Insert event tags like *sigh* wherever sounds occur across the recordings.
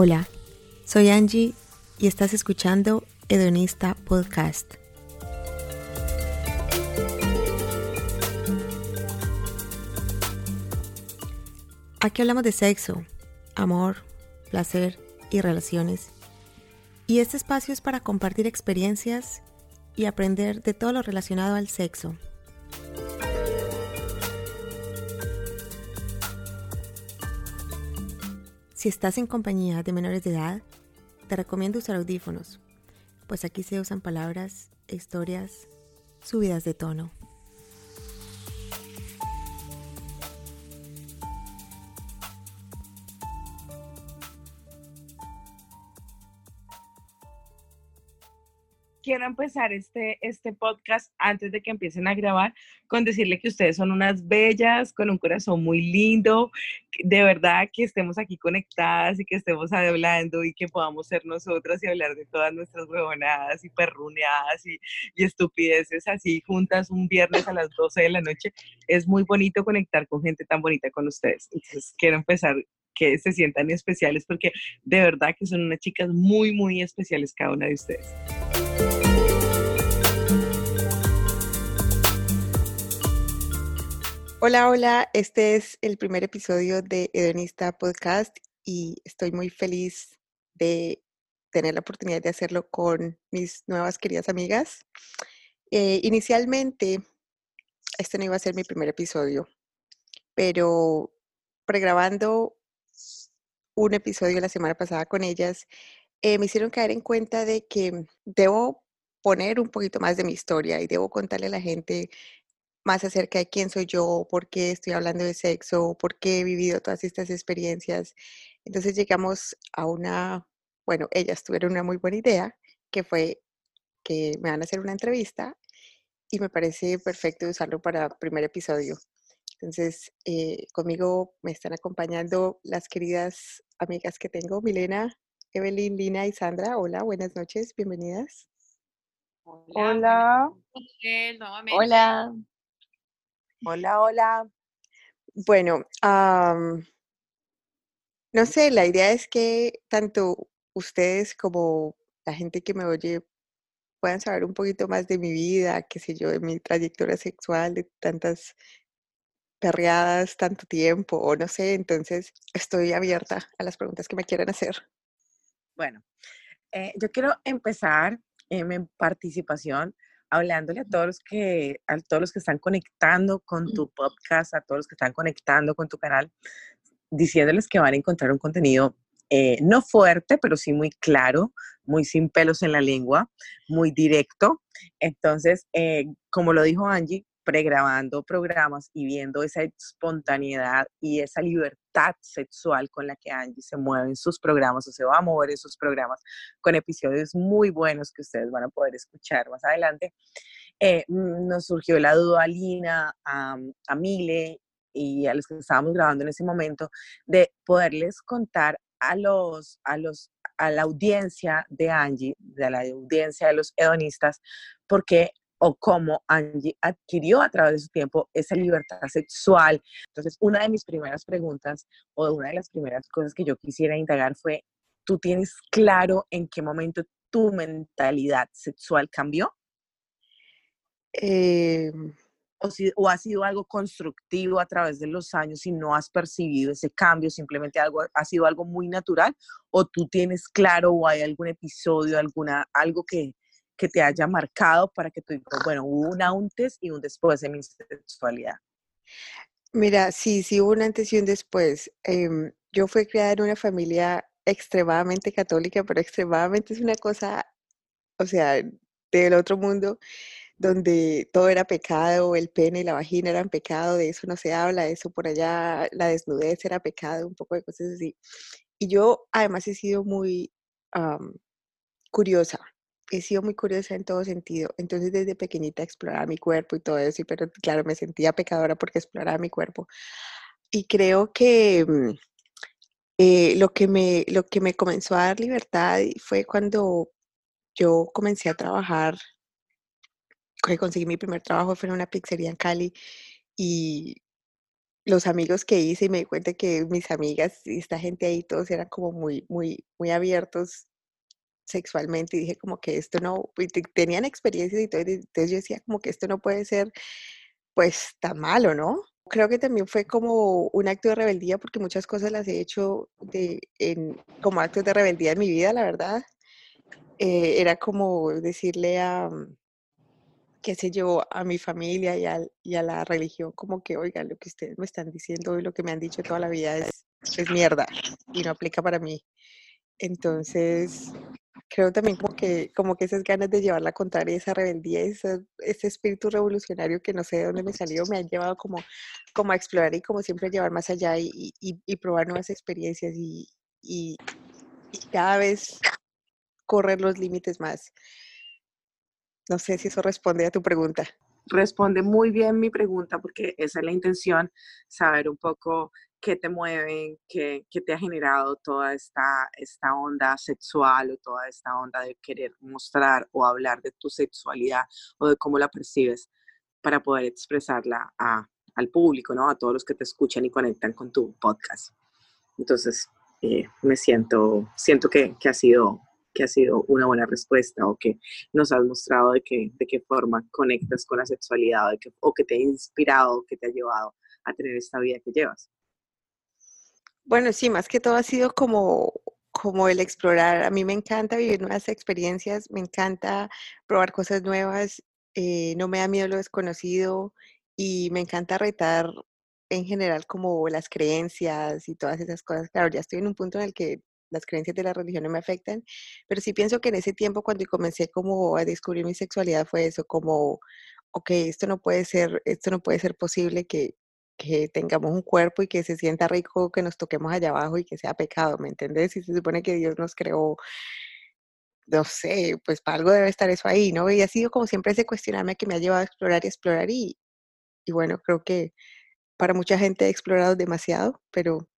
Hola, soy Angie y estás escuchando Hedonista Podcast. Aquí hablamos de sexo, amor, placer y relaciones. Y este espacio es para compartir experiencias y aprender de todo lo relacionado al sexo. Si estás en compañía de menores de edad, te recomiendo usar audífonos, pues aquí se usan palabras historias subidas de tono. Quiero empezar este, este podcast antes de que empiecen a grabar con decirle que ustedes son unas bellas, con un corazón muy lindo, de verdad que estemos aquí conectadas y que estemos hablando y que podamos ser nosotras y hablar de todas nuestras huevonadas y perruneadas y, y estupideces así juntas un viernes a las 12 de la noche. Es muy bonito conectar con gente tan bonita con ustedes. Entonces quiero empezar que se sientan especiales porque de verdad que son unas chicas muy, muy especiales cada una de ustedes. Hola, hola, este es el primer episodio de Hedonista Podcast y estoy muy feliz de tener la oportunidad de hacerlo con mis nuevas queridas amigas. Eh, inicialmente, este no iba a ser mi primer episodio, pero pregrabando un episodio la semana pasada con ellas, eh, me hicieron caer en cuenta de que debo poner un poquito más de mi historia y debo contarle a la gente más acerca de quién soy yo, por qué estoy hablando de sexo, por qué he vivido todas estas experiencias. Entonces llegamos a una, bueno, ellas tuvieron una muy buena idea, que fue que me van a hacer una entrevista y me parece perfecto usarlo para primer episodio. Entonces, eh, conmigo me están acompañando las queridas amigas que tengo, Milena, Evelyn, Lina y Sandra. Hola, buenas noches, bienvenidas. Hola. Hola. Hola, hola. Bueno, no sé, la idea es que tanto ustedes como la gente que me oye puedan saber un poquito más de mi vida, qué sé yo, de mi trayectoria sexual, de tantas perreadas, tanto tiempo, o no sé, entonces estoy abierta a las preguntas que me quieran hacer. Bueno, eh, yo quiero empezar en mi participación hablándole a todos los que, a todos los que están conectando con tu podcast, a todos los que están conectando con tu canal, diciéndoles que van a encontrar un contenido eh, no fuerte, pero sí muy claro, muy sin pelos en la lengua, muy directo. Entonces, eh, como lo dijo Angie, pregrabando programas y viendo esa espontaneidad y esa libertad sexual con la que Angie se mueve en sus programas o se va a mover en sus programas con episodios muy buenos que ustedes van a poder escuchar más adelante. Eh, mm, nos surgió la duda a Lina, a, a Mile y a los que estábamos grabando en ese momento de poderles contar a los, a los, a la audiencia de Angie, de la audiencia de los hedonistas, porque o cómo Angie adquirió a través de su tiempo esa libertad sexual. Entonces, una de mis primeras preguntas o una de las primeras cosas que yo quisiera indagar fue, ¿tú tienes claro en qué momento tu mentalidad sexual cambió? Em. o, si, ¿O ha sido algo constructivo a través de los años y no has percibido ese cambio, simplemente algo, ha sido algo muy natural? ¿O tú tienes claro o hay algún episodio, alguna, algo que, que te haya marcado para que tú digas, bueno, hubo un antes y un después de mi sexualidad? Mira, sí, sí hubo un antes y un después. Em, yo fui criada en una familia extremadamente católica, pero extremadamente es una cosa, o sea, del otro mundo, donde todo era pecado, el pene y la vagina eran pecado, de eso no se habla, de eso por allá, la desnudez era pecado, un poco de cosas así. Y yo además he sido muy curiosa, he sido muy curiosa en todo sentido. Entonces, desde pequeñita exploraba mi cuerpo y todo eso, pero claro, me sentía pecadora porque exploraba mi cuerpo. Y creo que mm, eh, lo, que me, lo que me comenzó a dar libertad fue cuando yo comencé a trabajar, conseguí mi primer trabajo fue en una pizzería en Cali y los amigos que hice y me di cuenta que mis amigas y esta gente ahí todos eran como muy, muy, muy abiertos sexualmente y dije como que esto no, tenían experiencias y todo, entonces yo decía como que esto no puede ser pues tan malo, ¿no? Creo que también fue como un acto de rebeldía porque muchas cosas las he hecho de, en, como actos de rebeldía en mi vida, la verdad. Eh, era como decirle a, qué sé yo, a mi familia y a, y a, la religión, como que, oigan, lo que ustedes me están diciendo y lo que me han dicho toda la vida es, es mierda y no aplica para mí. Entonces, creo también como que, como que esas ganas de llevar la contraria, esa rebeldía, ese, ese espíritu revolucionario que no sé de dónde me salió, me han llevado como, como a explorar y como siempre llevar más allá y, y, y probar nuevas experiencias y, y, cada vez correr los límites más. No sé si eso responde a tu pregunta. Responde muy bien mi pregunta porque esa es la intención, saber un poco qué te mueven, qué, qué, te ha generado toda esta, esta onda sexual o toda esta onda de querer mostrar o hablar de tu sexualidad o de cómo la percibes para poder expresarla al público, ¿no? A todos los que te escuchan y conectan con tu podcast. Entonces, eh, me siento, siento que ha sido que ha sido una buena respuesta o que nos has mostrado de, que, de qué forma conectas con la sexualidad o, que, o que te ha inspirado, que te ha llevado a tener esta vida que llevas. Bueno, sí, más que todo ha sido como, como el explorar. A mí me encanta vivir nuevas experiencias, me encanta probar cosas nuevas, eh, no me da miedo lo desconocido y me encanta retar en general como las creencias y todas esas cosas. Claro, ya estoy en un punto en el que las creencias de la religión no me afectan, pero sí pienso que en ese tiempo cuando comencé como a descubrir mi sexualidad fue eso, como, ok, esto no puede ser, esto no puede ser posible que, que tengamos un cuerpo y que se sienta rico, que nos toquemos allá abajo y que sea pecado, ¿me entiendes? Si se supone que Dios nos creó, no sé, pues para algo debe estar eso ahí, ¿no? Y ha sido como siempre ese cuestionarme que me ha llevado a explorar y explorar y, y bueno, creo que para mucha gente he explorado demasiado, pero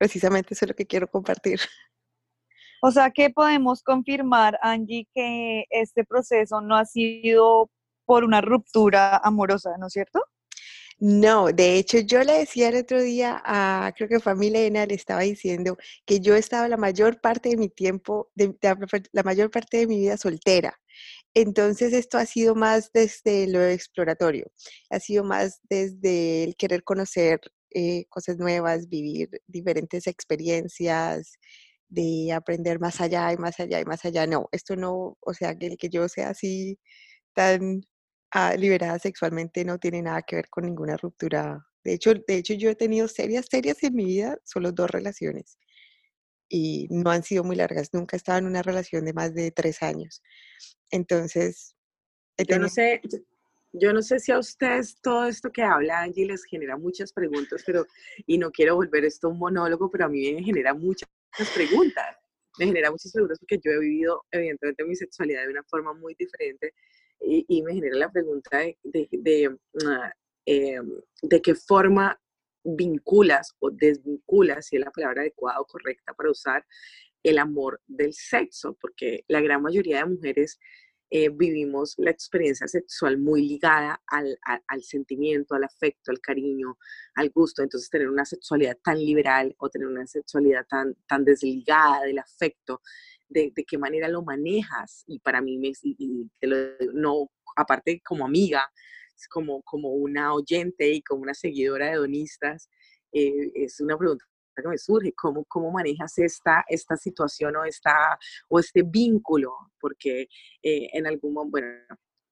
precisamente eso es lo que quiero compartir. O sea que podemos confirmar, Angie, que este proceso no ha sido por una ruptura amorosa, ¿no es cierto? No, de hecho yo le decía el otro día a, creo que fue a Milena, le estaba diciendo que yo estaba la mayor parte de mi tiempo, de, la mayor parte de mi vida soltera. Entonces esto ha sido más desde lo exploratorio, ha sido más desde el querer conocer eh, cosas nuevas, vivir diferentes experiencias, de aprender más allá y más allá y más allá. No, esto no, o sea, que el que yo sea así tan ah, liberada sexualmente no tiene nada que ver con ninguna ruptura. De hecho, de hecho, yo he tenido serias, serias en mi vida, solo dos relaciones. Y no han sido muy largas. Nunca he estado en una relación de más de tres años. Entonces, yo no sé, yo no sé si a ustedes todo esto que habla Angie les genera muchas preguntas, pero, y no quiero volver esto un monólogo, pero a mí me genera muchas preguntas. Me genera muchas preguntas porque yo he vivido, evidentemente, mi sexualidad de una forma muy diferente y, me genera la pregunta de, de, em, de qué forma vinculas o desvinculas, si es la palabra adecuada o correcta para usar, el amor del sexo, porque la gran mayoría de mujeres eh, vivimos la experiencia sexual muy ligada al, al, sentimiento, al afecto, al cariño, al gusto. Entonces, tener una sexualidad tan liberal o tener una sexualidad tan, tan desligada del afecto, de, qué manera lo manejas. Y para mí, me, y, lo, no, aparte como amiga, como, como una oyente y como una seguidora de donistas, eh, es una pregunta que me surge, ¿cómo, cómo manejas esta, esta situación o, esta, o este vínculo? Porque eh, en algún momento, bueno,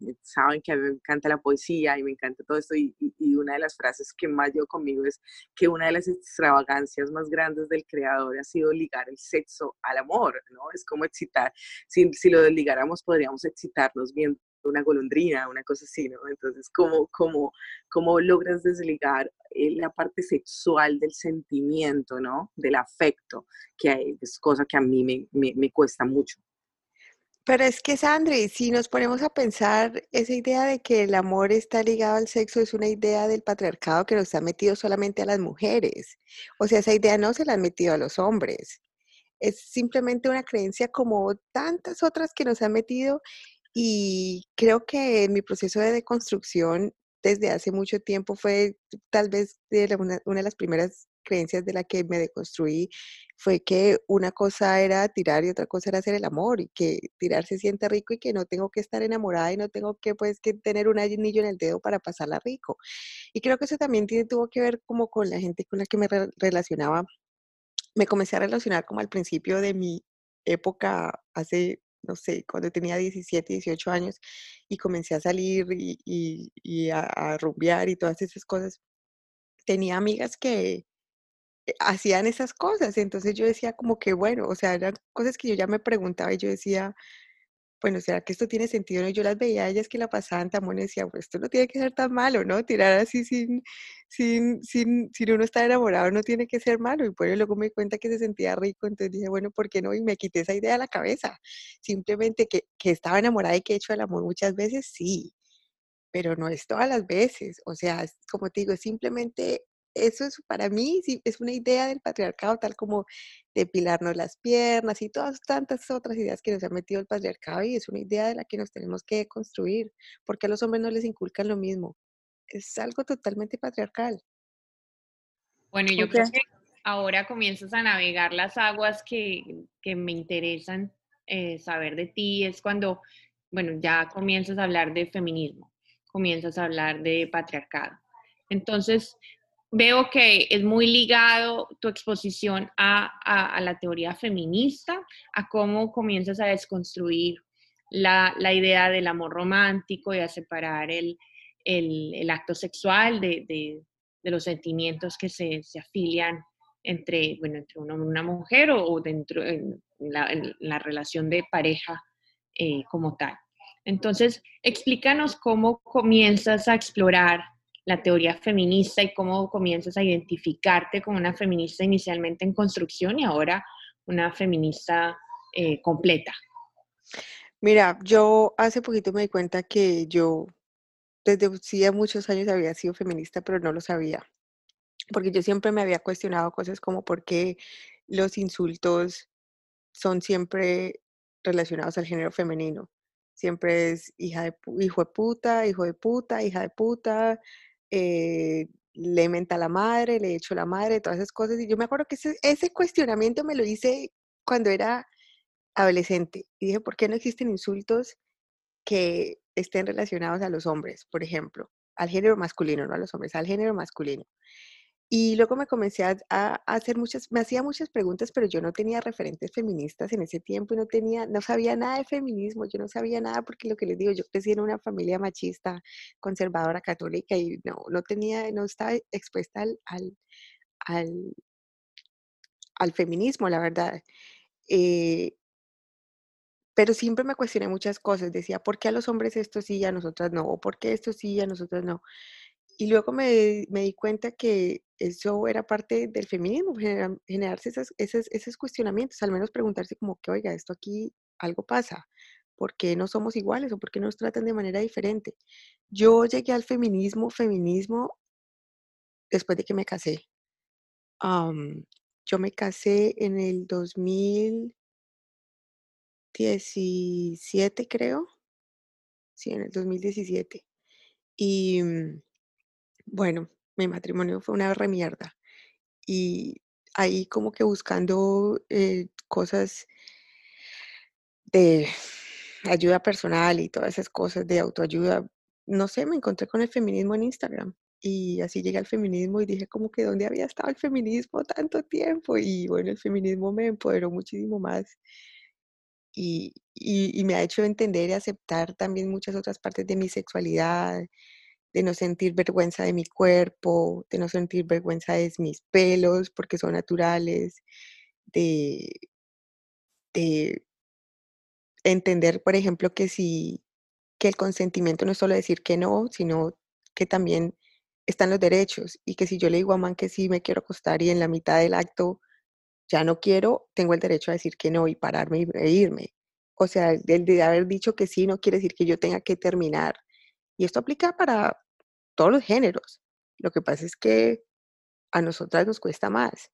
eh, saben que a mí me encanta la poesía y me encanta todo esto y, y, una de las frases que más llevo conmigo es que una de las extravagancias más grandes del creador ha sido ligar el sexo al amor, ¿no? Es como excitar, si, si lo desligáramos podríamos excitarnos viendo una golondrina, una cosa así, ¿no? Entonces, ¿cómo, cómo, cómo logras desligar eh, la parte sexual del sentimiento, ¿no? Del afecto, que es cosa que a mí me, me, me cuesta mucho. Pero es que, Sandri, si nos ponemos a pensar, esa idea de que el amor está ligado al sexo es una idea del patriarcado que nos ha metido solamente a las mujeres. O sea, esa idea no se la han metido a los hombres. Es simplemente una creencia como tantas otras que nos han metido y creo que mi proceso de deconstrucción desde hace mucho tiempo fue tal vez de una, una, de las primeras creencias de la que me deconstruí, fue que una cosa era tirar y otra cosa era hacer el amor y que tirar se siente rico y que no tengo que estar enamorada y no tengo que pues que tener un anillo en el dedo para pasarla rico. Y creo que eso también tuvo que ver como con la gente con la que me re relacionaba. Me comencé a relacionar como al principio de mi época hace no sé, cuando tenía 17, 18 años y comencé a salir y, a, a, rumbear y todas esas cosas, tenía amigas que eh, hacían esas cosas. Entonces yo decía como que, bueno, o sea, eran cosas que yo ya me preguntaba y yo decía, bueno, ¿será que esto tiene sentido? ¿no? Yo las veía a ellas que la pasaban tan buena y decía, pues esto no tiene que ser tan malo, ¿no? Tirar así sin, sin, sin, sin uno estar enamorado no tiene que ser malo. Y bueno, luego me di cuenta que se sentía rico, entonces dije, bueno, ¿por qué no? Y me quité esa idea de la cabeza. Simplemente que, que estaba enamorada y que he hecho el amor muchas veces, sí, pero no es todas las veces. O sea, como te digo, es simplemente eso es para mí sí, es una idea del patriarcado, tal como depilarnos las piernas y todas tantas otras ideas que nos ha metido el patriarcado y es una idea de la que nos tenemos que construir, porque a los hombres no les inculcan lo mismo. Es algo totalmente patriarcal. Bueno, yo okay. creo que ahora comienzas a navegar las aguas que, que me interesan eh, saber de ti, es cuando, bueno, ya comienzas a hablar de feminismo, comienzas a hablar de patriarcado. Entonces, veo que es muy ligado tu exposición a, la teoría feminista, a cómo comienzas a desconstruir la, idea del amor romántico y a separar el, acto sexual de, los sentimientos que se, se afilian entre, bueno, entre una, una mujer o, dentro en la, relación de pareja eh, como tal. Entonces, explícanos cómo comienzas a explorar la teoría feminista y cómo comienzas a identificarte como una feminista inicialmente en construcción y ahora una feminista eh, completa? Mira, yo hace poquito me di cuenta que yo desde hacía muchos años había sido feminista, pero no lo sabía. Porque yo siempre me había cuestionado cosas como por qué los insultos son siempre relacionados al género femenino. Siempre es hija de, hijo de puta, hijo de puta, hija de puta, eh, le menta a la madre, le echo la madre, todas esas cosas. Y yo me acuerdo que ese, ese, cuestionamiento me lo hice cuando era adolescente. Y dije, ¿por qué no existen insultos que estén relacionados a los hombres, por ejemplo? Al género masculino, no a los hombres, al género masculino. Y luego me comencé a, hacer muchas, me hacía muchas preguntas, pero yo no tenía referentes feministas en ese tiempo y no tenía, no sabía nada de feminismo, yo no sabía nada porque lo que les digo, yo crecí en una familia machista, conservadora, católica y no, no tenía, no estaba expuesta al feminismo, la verdad. Eh, pero siempre me cuestioné muchas cosas, decía, ¿por qué a los hombres esto sí y a nosotras no? ¿O por qué esto sí y a nosotras no? Y luego me, me, di cuenta que eso era parte del feminismo, generar, generarse esos, esos, esos, cuestionamientos, al menos preguntarse como que, oiga, esto aquí algo pasa, ¿por qué no somos iguales o por qué nos tratan de manera diferente? Yo llegué al feminismo, feminismo, después de que me casé. Yo me casé en el 2017, creo. Sí, en el 2017. Y bueno, mi matrimonio fue una remierda. Y ahí como que buscando eh, cosas de ayuda personal y todas esas cosas de autoayuda, no sé, me encontré con el feminismo en Instagram. Y así llegué al feminismo y dije como que dónde había estado el feminismo tanto tiempo. Y bueno, el feminismo me empoderó muchísimo más. Y, y, y me ha hecho entender y aceptar también muchas otras partes de mi sexualidad, de no sentir vergüenza de mi cuerpo, de no sentir vergüenza de mis pelos porque son naturales, de, de entender, por ejemplo, que si que el consentimiento no es solo decir que no, sino que también están los derechos y que si yo le digo a man que sí me quiero acostar y en la mitad del acto ya no quiero, tengo el derecho a decir que no y pararme e irme. O sea, el de haber dicho que sí no quiere decir que yo tenga que terminar y esto aplica para todos los géneros. Lo que pasa es que a nosotras nos cuesta más.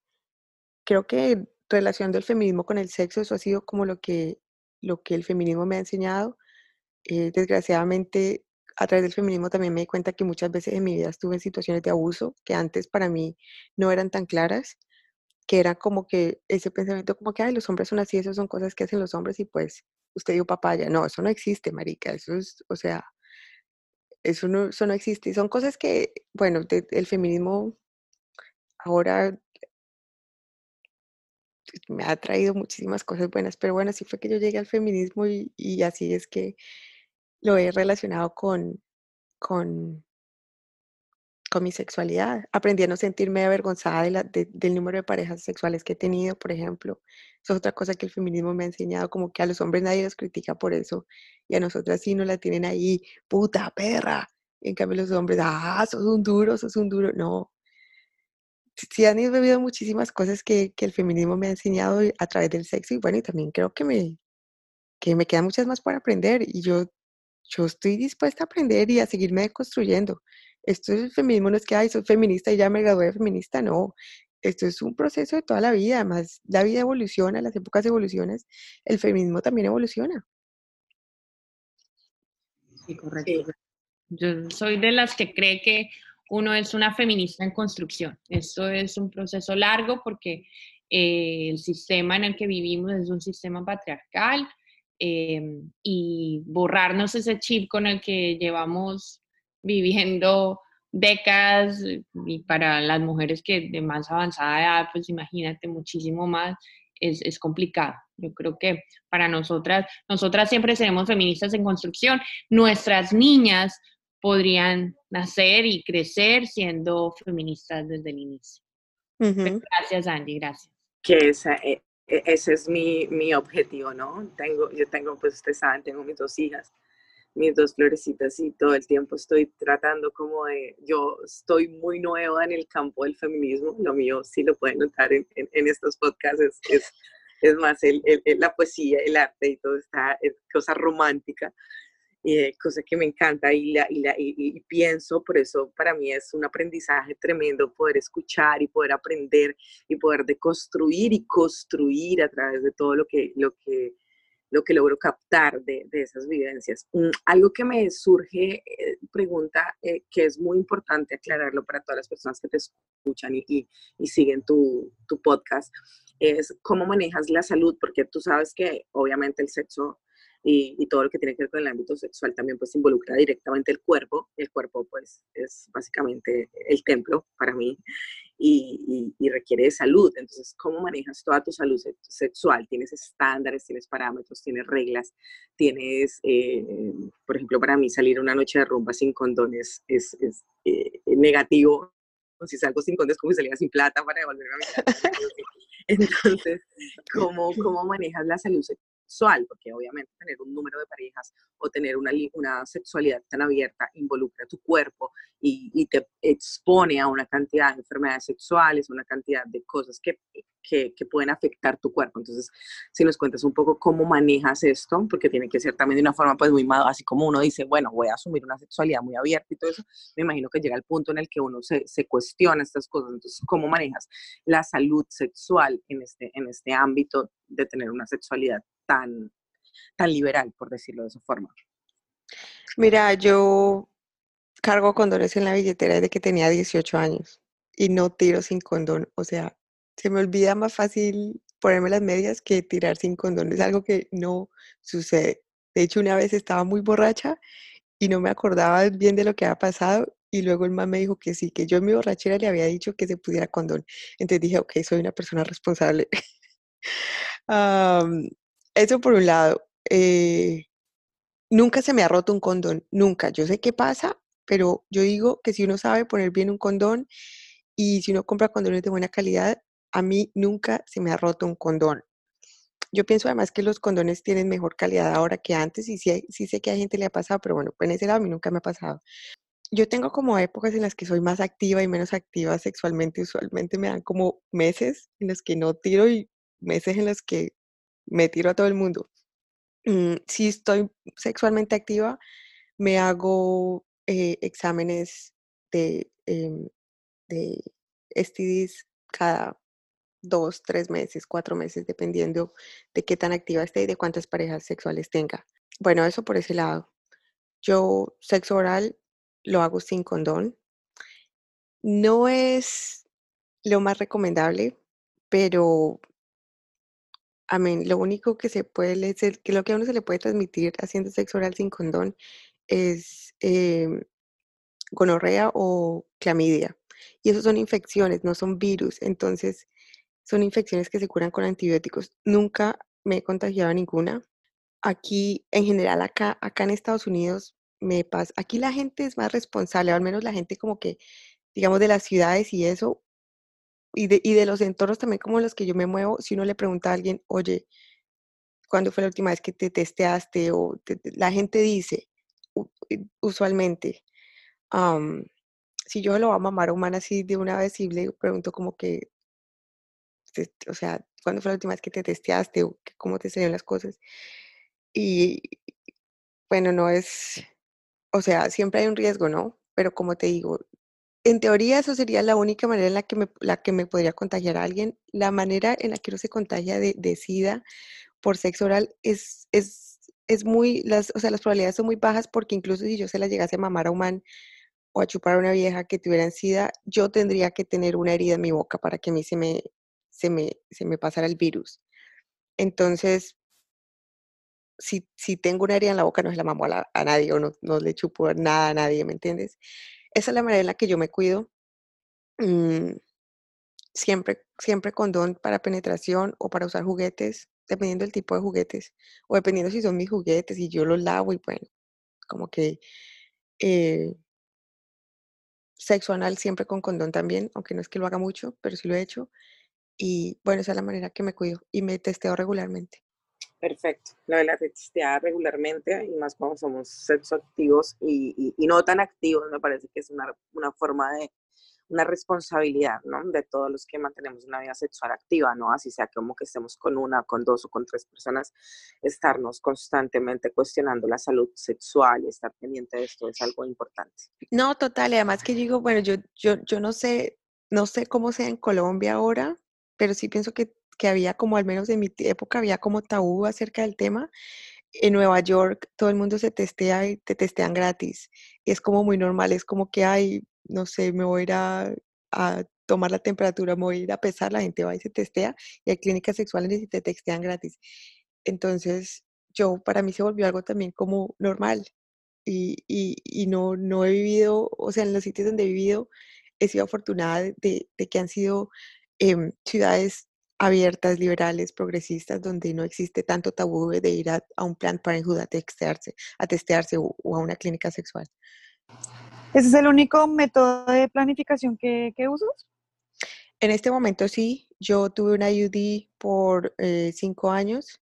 Creo que relación del feminismo con el sexo, eso ha sido como lo que, lo que el feminismo me ha enseñado. Eh, desgraciadamente, a través del feminismo también me di cuenta que muchas veces en mi vida estuve en situaciones de abuso que antes para mí no eran tan claras, que era como que ese pensamiento como que, ay, los hombres son así, esas son cosas que hacen los hombres y pues usted dio papaya. No, eso no existe, marica, eso es, o sea, eso no, eso no existe. Y son cosas que, bueno, el feminismo ahora me ha traído muchísimas cosas buenas, pero bueno, así fue que yo llegué al feminismo y, y así es que lo he relacionado con, con, con mi sexualidad. Aprendí a no sentirme avergonzada de la, del número de parejas sexuales que he tenido, por ejemplo. Eso es otra cosa que el feminismo me ha enseñado, como que a los hombres nadie los critica por eso y a nosotras sí nos la tienen ahí, puta perra. en cambio los hombres, ah, sos un duro, sos un duro. No, sí han vivido muchísimas cosas que, que, el feminismo me ha enseñado a través del sexo y bueno, y también creo que me, que me quedan muchas más por aprender y yo, yo estoy dispuesta a aprender y a seguirme construyendo. Esto es el feminismo, no es que, ay, soy feminista y ya me gradué de feminista, no. Esto es un proceso de toda la vida, además la vida evoluciona, las épocas evolucionan, el feminismo también evoluciona. Sí, correcto. Yo soy de las que cree que uno es una feminista en construcción. Esto es un proceso largo porque eh, el sistema en el que vivimos es un sistema patriarcal em, y borrarnos ese chip con el que llevamos viviendo décadas y para las mujeres que de más avanzada edad, pues imagínate muchísimo más, es, es, complicado. Yo creo que para nosotras, nosotras siempre seremos feministas en construcción. Nuestras niñas podrían nacer y crecer siendo feministas desde el inicio. Gracias, Andy, gracias. Que esa, e, e, ese es mi, mi, objetivo, ¿no? Tengo, yo tengo, pues ustedes saben, tengo mis dos hijas, mis dos florecitas y todo el tiempo estoy tratando como de, yo estoy muy nueva en el campo del feminismo, lo mío sí lo pueden notar en, en, estos podcasts, es, es, es más el, el, la poesía, el arte y todo esta cosa romántica eh, cosa que me encanta y, la, y, la, y, pienso, por eso para mí es un aprendizaje tremendo poder escuchar y poder aprender y poder deconstruir y construir a través de todo lo que, lo que, lo que logro captar de, de esas vivencias. Mm, algo que me surge, eh, pregunta, eh, que es muy importante aclararlo para todas las personas que te escuchan y, y siguen tu, tu podcast, es cómo manejas la salud, porque tú sabes que obviamente el sexo y, todo lo que tiene que ver con el ámbito sexual también pues involucra directamente el cuerpo. El cuerpo pues es básicamente el templo para mí y, y, requiere de salud. Entonces, ¿cómo manejas toda tu salud sexual? ¿Tienes estándares, tienes parámetros, tienes reglas? ¿Tienes, eh, por ejemplo, para mí salir una noche de rumba sin condones es, es eh, negativo? si salgo sin condones, como si saliera sin plata para devolverme a mi casa. *laughs* Entonces, ¿cómo, ¿cómo manejas la salud sexual, porque obviamente tener un número de parejas o tener una, una sexualidad tan abierta involucra tu cuerpo y, y, te expone a una cantidad de enfermedades sexuales, una cantidad de cosas que, que, que, pueden afectar tu cuerpo. Entonces, si nos cuentas un poco cómo manejas esto, porque tiene que ser también de una forma pues muy así como uno dice, bueno, voy a asumir una sexualidad muy abierta y todo eso, me imagino que llega el punto en el que uno se, se cuestiona estas cosas. Entonces, ¿cómo manejas la salud sexual en este, en este ámbito de tener una sexualidad tan, tan liberal, por decirlo de esa forma? Mira, yo cargo condones en la billetera desde que tenía 18 años y no tiro sin condón. O sea, se me olvida más fácil ponerme las medias que tirar sin condón. Es algo que no sucede. De hecho, una vez estaba muy borracha y no me acordaba bien de lo que había pasado y luego el man me dijo que sí, que yo en mi borrachera le había dicho que se pudiera condón. Entonces dije, ok, soy una persona responsable. *laughs* Eso por un lado. Eh, nunca se me ha roto un condón, nunca. Yo sé qué pasa, pero yo digo que si uno sabe poner bien un condón y si uno compra condones de buena calidad, a mí nunca se me ha roto un condón. Yo pienso además que los condones tienen mejor calidad ahora que antes y sí, sé que a gente le ha pasado, pero bueno, en ese lado a mí nunca me ha pasado. Yo tengo como épocas en las que soy más activa y menos activa sexualmente. Usualmente me dan como meses en los que no tiro y meses en los que me tiro a todo el mundo. Mm, si estoy sexualmente activa, me hago eh, exámenes de, em, de cada dos, tres meses, cuatro meses, dependiendo de qué tan activa esté y de cuántas parejas sexuales tenga. Bueno, eso por ese lado. Yo sexo oral lo hago sin condón. No es lo más recomendable, pero a mí lo único que se puede, que lo que a uno se le puede transmitir haciendo sexo oral sin condón es em, gonorrea o clamidia. Y eso son infecciones, no son virus. Entonces, son infecciones que se curan con antibióticos. Nunca me he contagiado ninguna. Aquí, en general, acá, acá en Estados Unidos, me pasa, aquí la gente es más responsable, al menos la gente como que, digamos, de las ciudades y eso, y de, y de los entornos también como los que yo me muevo, si uno le pregunta a alguien, oye, ¿cuándo fue la última vez que te testeaste? O la gente dice, usualmente, si yo lo voy a mamar a humana así de una vez y le pregunto como que, o sea, ¿cuándo fue la última vez que te testeaste? O cómo te salieron las cosas. Y bueno, no es, o sea, siempre hay un riesgo, ¿no? Pero como te digo, en teoría eso sería la única manera en la que me, la que me podría contagiar a alguien. La manera en la que uno se contagia de, SIDA por sexo oral es, es, es muy, las, o sea, las probabilidades son muy bajas porque incluso si yo se la llegase a mamar a un man o a chupar a una vieja que tuviera SIDA, yo tendría que tener una herida en mi boca para que a mí se me, se me, se me pasara el virus. Entonces, si, si tengo una herida en la boca, no se la mamo a, nadie o no, no, le chupo nada a nadie, ¿me entiendes? Esa es la manera en la que yo me cuido. Mm, siempre, siempre condón para penetración o para usar juguetes, dependiendo del tipo de juguetes, o dependiendo si son mis juguetes y yo los lavo y bueno, como que eh, sexo anal siempre con condón también, aunque no es que lo haga mucho, pero sí lo he hecho. Y bueno, esa es la manera que me cuido y me testeo regularmente. Perfecto. Lo de la testeada regularmente y más cuando somos sexo activos y, y, no tan activos, me parece que es una, una, forma de, una responsabilidad, ¿no? De todos los que mantenemos una vida sexual activa, ¿no? Así sea como que estemos con una, con dos o con tres personas, estarnos constantemente cuestionando la salud sexual y estar pendiente de esto es algo importante. No, total. Y además que digo, bueno, yo, yo, yo no sé, no sé cómo sea en Colombia ahora, pero sí pienso que que había como, al menos en mi época, había como tabú acerca del tema. En Nueva York todo el mundo se testea y te testean gratis. Es como muy normal, es como que, hay, no sé, me voy a ir a, tomar la temperatura, me voy a ir a pesar, la gente va y se testea y hay clínicas sexuales y te testean gratis. Entonces, yo, para mí se volvió algo también como normal y, y, y no, no he vivido, o sea, en los sitios donde he vivido, he sido afortunada de, de que han sido eh, ciudades abiertas, liberales, progresistas, donde no existe tanto tabú de ir a, un plan para a testearse, a testearse o, a una clínica sexual. ¿Ese es el único método de planificación que, que usas? En este momento sí, yo tuve una IUD por eh, cinco años,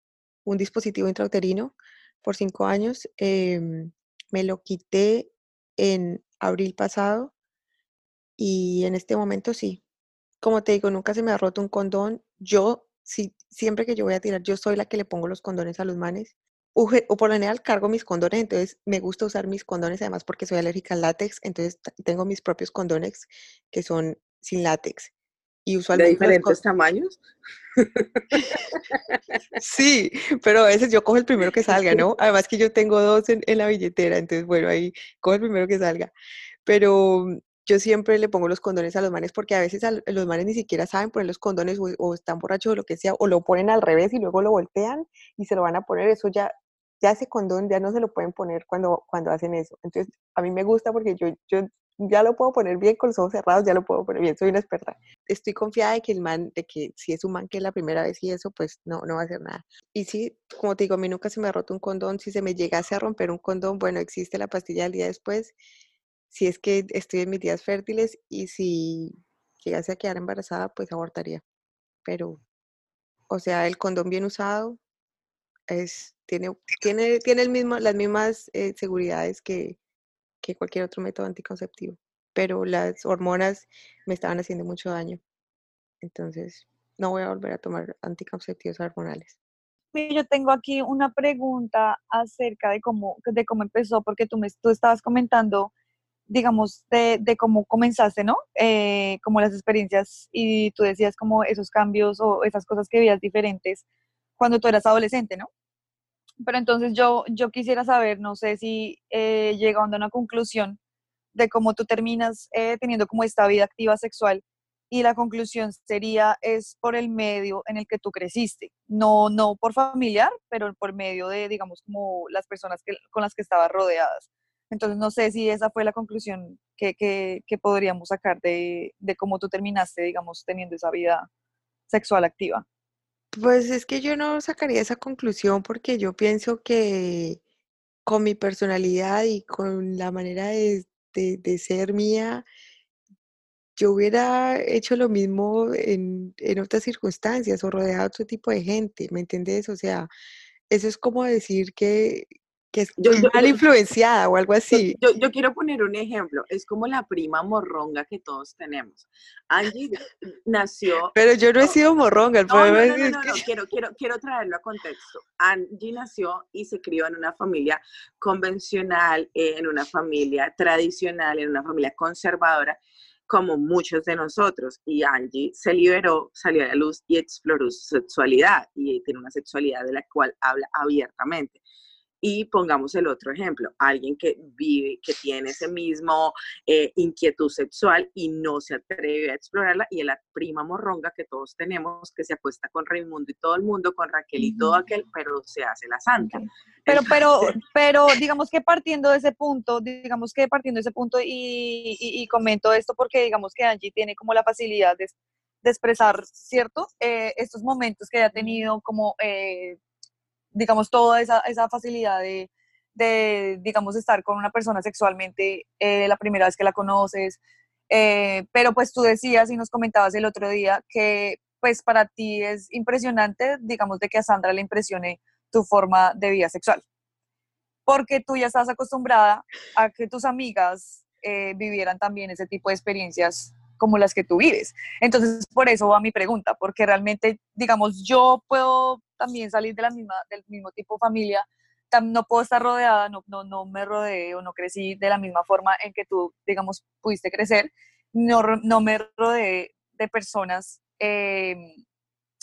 un dispositivo intrauterino por cinco años. Em, me lo quité en abril pasado y en este momento sí, como te digo, nunca se me ha roto un condón. Yo, si, siempre que yo voy a tirar, yo soy la que le pongo los condones a los manes. O, por lo general cargo mis condones, entonces me gusta usar mis condones además porque soy alérgica al látex, entonces tengo mis propios condones que son sin látex. Y usualmente ¿De diferentes tamaños? *laughs* sí, pero a veces yo cojo el primero que salga, ¿no? Además que yo tengo dos en, en la billetera, entonces bueno, ahí cojo el primero que salga. Pero yo siempre le pongo los condones a los manes porque a veces los manes ni siquiera saben poner los condones o, están borrachos o lo que sea, o lo ponen al revés y luego lo voltean y se lo van a poner. Eso ya, ya ese condón ya no se lo pueden poner cuando, cuando hacen eso. Entonces, a mí me gusta porque yo, yo ya lo puedo poner bien con los ojos cerrados, ya lo puedo poner bien, soy una experta. Estoy confiada de que el man, de que si es un man que es la primera vez y eso, pues no, no va a hacer nada. Y sí, como te digo, a mí nunca se me ha roto un condón, si se me llegase a romper un condón, bueno, existe la pastilla del día después si es que estoy en mis días fértiles y si llegase a quedar embarazada, pues abortaría. Pero, o sea, el condón bien usado es, tiene, tiene, tiene el mismo, las mismas eh, seguridades que, que cualquier otro método anticonceptivo, pero las hormonas me estaban haciendo mucho daño. Entonces, no voy a volver a tomar anticonceptivos hormonales. Yo tengo aquí una pregunta acerca de cómo, de cómo empezó, porque tú, me, tú estabas comentando digamos, de, de cómo comenzaste, ¿no? Eh, como las experiencias y tú decías como esos cambios o esas cosas que veías diferentes cuando tú eras adolescente, ¿no? Pero entonces yo, yo quisiera saber, no sé si eh, llegando a una conclusión de cómo tú terminas eh, teniendo como esta vida activa sexual y la conclusión sería es por el medio en el que tú creciste, no, no por familiar, pero por medio de, digamos, como las personas que, con las que estabas rodeadas. Entonces, no sé si esa fue la conclusión que, que, que podríamos sacar de, de cómo tú terminaste, digamos, teniendo esa vida sexual activa. Pues es que yo no sacaría esa conclusión porque yo pienso que con mi personalidad y con la manera de, de, de ser mía, yo hubiera hecho lo mismo en, en otras circunstancias o rodeado de otro tipo de gente, ¿me entiendes? O sea, eso es como decir que, que es Yo- mal yo- influenciada o algo así. yo- yo quiero poner un ejemplo. Es como la prima morronga que todos tenemos. Angie nació. Pero yo no he sido morronga, el no, problema no, no, es no, que no, Quiero, quiero, quiero traerlo a contexto. Angie nació y se crió en una familia convencional, en una familia tradicional, en una familia conservadora, como muchos de nosotros. Y Angie se liberó, salió a la luz y exploró su sexualidad y tiene una sexualidad de la cual habla abiertamente. Y pongamos el otro ejemplo, alguien que vive, que tiene ese mismo eh, inquietud sexual y no se atreve a explorarla, y es la prima morronga que todos tenemos, que se acuesta con Raimundo y todo el mundo, con Raquel y todo aquel, pero se hace la santa. Pero, pero, *laughs* pero digamos que partiendo de ese punto, digamos que partiendo de ese punto y, y- y comento esto porque digamos que Angie tiene como la facilidad de, de expresar, ¿cierto? Eh, estos momentos que ha tenido como, eh, digamos, toda esa, esa facilidad de, de, digamos, estar con una persona sexualmente eh, la primera vez que la conoces. Eh, pero pues tú decías y nos comentabas el otro día que pues para ti es impresionante, digamos, de que a Sandra le impresione tu forma de vida sexual. Porque tú ya estás acostumbrada a que tus amigas eh, vivieran también ese tipo de experiencias como las que tú vives. Entonces, por eso va mi pregunta, porque realmente, digamos, yo puedo también salir de la misma, del mismo tipo familia, no puedo estar rodeada, no, no, no me rodeé o no crecí de la misma forma en que tú, digamos, pudiste crecer, no, no me rodeé de personas eh,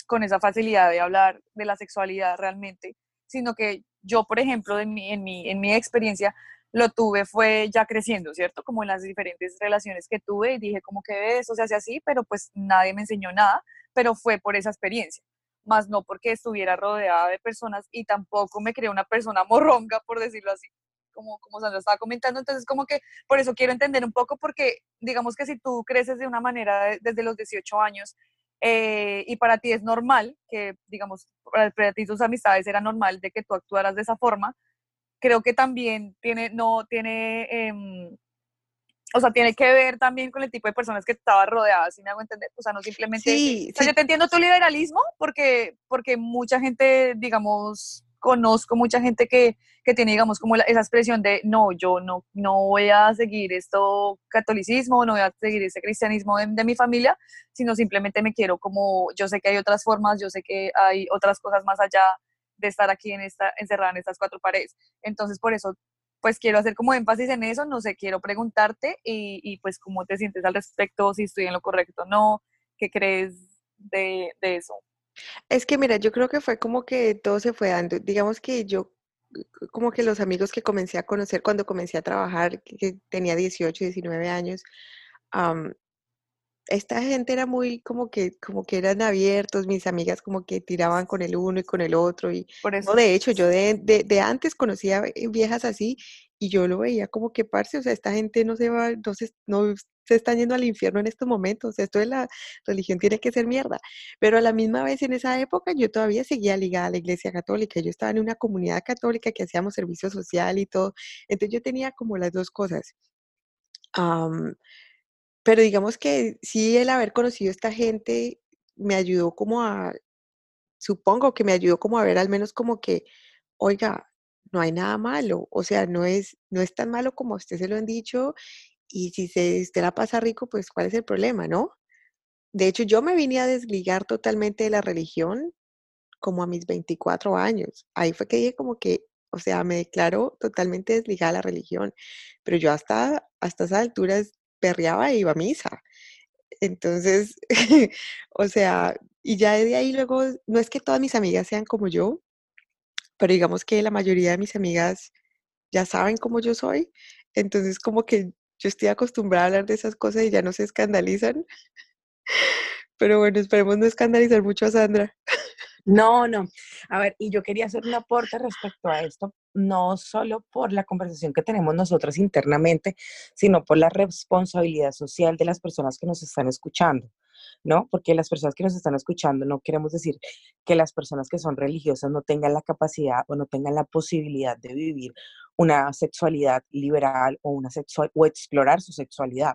con esa facilidad de hablar de la sexualidad realmente, sino que yo, por ejemplo, en mi, en mi, en mi experiencia, lo tuve fue ya creciendo, ¿cierto? Como en las diferentes relaciones que tuve y dije como que eso se hace así, pero pues nadie me enseñó nada, pero fue por esa experiencia, más no porque estuviera rodeada de personas y tampoco me creé una persona *laughs* morronga, por decirlo así, como, como Sandra estaba comentando, entonces como que por eso quiero entender un poco, porque digamos que si tú creces de una manera de- desde los 18 años, eh, y para ti es normal que, digamos, para, para ti tus amistades era normal de que tú actuaras de esa forma, creo que también tiene, no, tiene, em, o sea, tiene que ver también con el tipo de personas que estaba rodeada, si me hago entender, o sea, no simplemente, Sí, o sea, sí, yo te entiendo tu liberalismo porque, porque mucha gente, digamos, conozco mucha gente que, que tiene, digamos, como la- esa expresión de, no, yo no, no voy a seguir esto catolicismo, no voy a seguir ese cristianismo de, de mi familia, sino simplemente me quiero como, yo sé que hay otras formas, yo sé que hay otras cosas más allá de estar aquí en esta, encerrada en estas cuatro paredes. Entonces, por eso, pues quiero hacer como énfasis en eso, no sé, quiero preguntarte y, y pues cómo te sientes al respecto, si estoy en lo correcto o no, qué crees de, de eso. es que mira, yo creo que fue como que todo se fue dando. Digamos que yo, como que los amigos que comencé a conocer cuando comencé a trabajar, que tenía 18, 19 años, esta gente era muy como que, como que eran abiertos, mis amigas como que tiraban con el uno y con el otro y Por no, eso. de hecho, yo de, de, de antes conocía eh, viejas así y yo lo veía como que, parce, o sea, esta gente no se va, no se, no se están yendo al infierno en estos momentos, esto de la religión tiene que ser mierda, pero a la misma vez en esa época yo todavía seguía ligada a la iglesia católica, yo estaba en una comunidad católica que hacíamos servicio social y todo, entonces yo tenía como las dos cosas. Pero digamos que sí, el haber conocido a esta gente me ayudó como a, supongo que me ayudó como a ver al menos como que, oiga, no hay nada malo, o sea, no es, no es tan malo como a usted se lo han dicho, y si se, usted la pasa rico, pues ¿cuál es el problema, no? De hecho, yo me vine a desligar totalmente de la religión como a mis 24 años. Ahí fue que dije como que, o sea, me declaro totalmente desligada de la religión, pero yo hasta, hasta esas alturas perreaba e iba a misa. Entonces, *laughs* o sea, y ya de ahí luego, no es que todas mis amigas sean como yo, pero digamos que la mayoría de mis amigas ya saben cómo yo soy, entonces como que yo estoy acostumbrada a hablar de esas cosas y ya no se escandalizan. *laughs* Pero bueno, esperemos no escandalizar mucho a Sandra. No, no. A ver, y yo quería hacer un aporte respecto a esto, no solo por la conversación que tenemos nosotras internamente, sino por la responsabilidad social de las personas que nos están escuchando. ¿no? Porque las personas que nos están escuchando no queremos decir que las personas que son religiosas no tengan la capacidad o no tengan la posibilidad de vivir una sexualidad liberal o una sexual o explorar su sexualidad.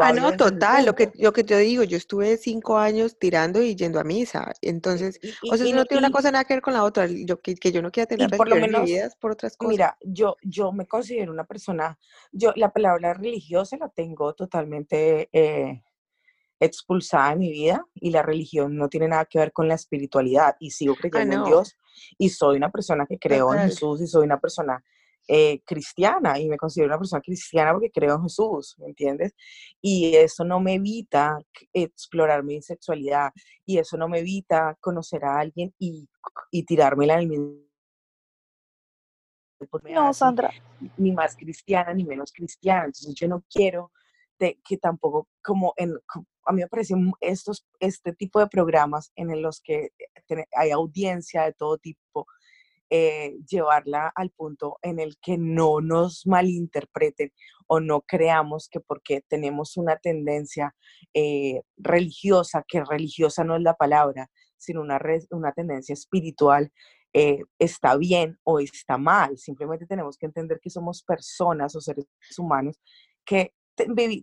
Ah, no, total, lo que, lo que te digo, yo estuve cinco años tirando y yendo a misa, entonces, o sea, eso no tiene una cosa nada que ver con la otra, yo, que, yo no quiera tener por lo menos, por otras cosas. Mira, yo, yo me considero una persona, yo la palabra religiosa la tengo totalmente eh, expulsada de mi vida y la religión no tiene nada que ver con la espiritualidad y sigo ah, creyendo en Dios y soy una persona que creo en Jesús y soy una persona eh, cristiana y me considero una persona cristiana porque creo en Jesús, ¿me entiendes? Y eso no me evita explorar mi sexualidad y eso no me evita conocer a alguien y, y tirármela en el mismo no, Sandra. Ni más cristiana ni menos cristiana. Entonces yo no quiero de, que tampoco, como en, a mí me parecen estos, este tipo de programas en los que hay audiencia de todo tipo, eh, llevarla al punto en el que no nos malinterpreten o no creamos que porque tenemos una tendencia eh, religiosa, que religiosa no es la palabra, sino una, una tendencia espiritual, eh, está bien o está mal. Simplemente tenemos que entender que somos personas o seres humanos que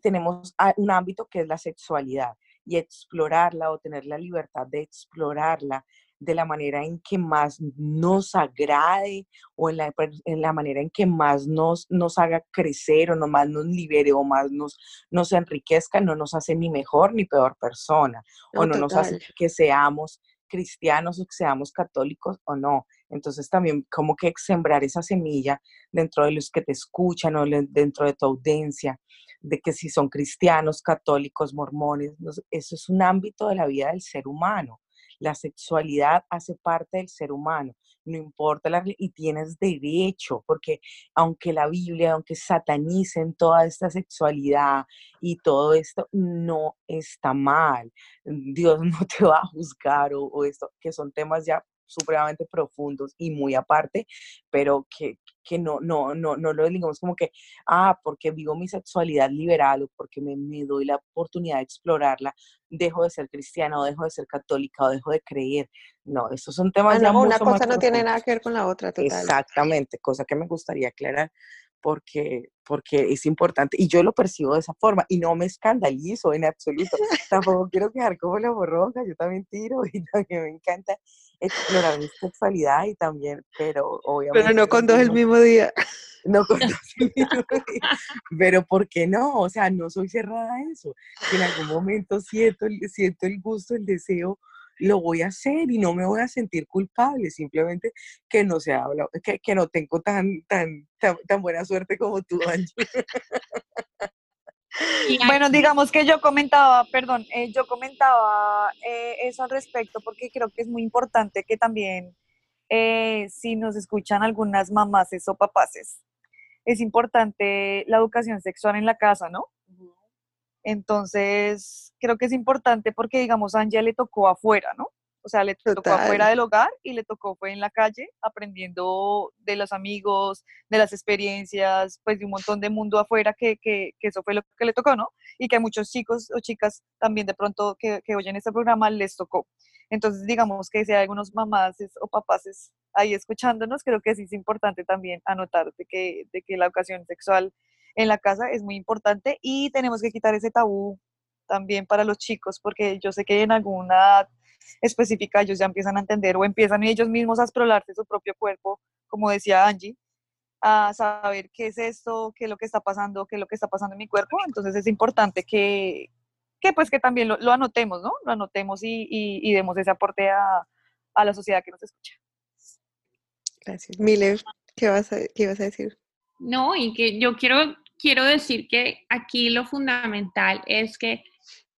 tenemos un ámbito que es la sexualidad y explorarla o tener la libertad de explorarla de la manera en que más nos agrade o en la, en la manera en que más nos, nos haga crecer o no más nos libere o más nos, nos enriquezca, no nos hace ni mejor ni peor persona o no nos hace que seamos cristianos o que seamos católicos o no. Entonces también como que sembrar esa semilla dentro de los que te escuchan o dentro de tu audiencia de que si son cristianos, católicos, mormones, eso es un ámbito de la vida del ser humano. La sexualidad hace parte del ser humano, no importa la y tienes derecho, porque aunque la Biblia, aunque satanicen toda esta sexualidad y todo esto, no está mal. Dios *laughs* no te va a juzgar o, o esto, que son temas ya supremamente profundos y muy aparte, pero que, que no, no, no, no lo digamos como que, ah, porque vivo mi sexualidad liberal o porque me, me, doy la oportunidad de explorarla, dejo de ser cristiana o dejo de ser católica o dejo de creer. No, esos son temas ah, ya Una cosa no tiene nada que ver con la otra, total. Exactamente, cosa que me gustaría aclarar porque, porque es importante y yo lo percibo de esa forma y no me escandalizo en absoluto. Tampoco quiero quedar como la borroca, yo también tiro *laughs* y también me encanta explorar mi sexualidad y también, pero obviamente... Pero no con dos el mismo día. No con *laughs* dos el mismo día. Pero ¿por qué no? O sea, no soy cerrada a eso. en algún momento siento, siento el gusto, el deseo, lo voy a hacer y no me voy a sentir culpable, simplemente que no se habla, que, que no tengo tan, tan, tan, buena suerte como tú, *laughs* Angie. *laughs* Bueno, digamos que yo comentaba, perdón, eh, yo comentaba eh, eso al respecto porque creo que es muy importante que también eh, si nos escuchan algunas mamases o papaces, es importante la educación sexual en la casa, ¿no? Entonces, creo que es importante porque, digamos, a Anja le tocó afuera, ¿no? O sea, le tocó afuera del hogar y le tocó fue en la calle, aprendiendo de los amigos, de las experiencias, pues de un montón de mundo afuera, que, que, que eso fue lo que le tocó, ¿no? Y que a muchos chicos o chicas también de pronto que, que oyen este programa les tocó. Entonces, digamos que si hay algunos mamás o papás ahí escuchándonos, creo que sí es importante también anotar de que, de que la educación sexual en la casa es muy importante y tenemos que quitar ese tabú también para los chicos, porque yo sé que en alguna específica ellos ya empiezan a entender o empiezan ellos mismos a explorarse su propio cuerpo, como decía Angie, a saber qué es esto, qué es lo que está pasando, qué es lo que está pasando en mi cuerpo. Entonces es importante que, que pues que también lo, anotemos, ¿no? Lo anotemos y, y, demos ese aporte a, a, la sociedad que nos escucha. Gracias. Miller, ¿qué vas a, qué vas a decir? No, y que yo quiero, quiero decir que aquí lo fundamental es que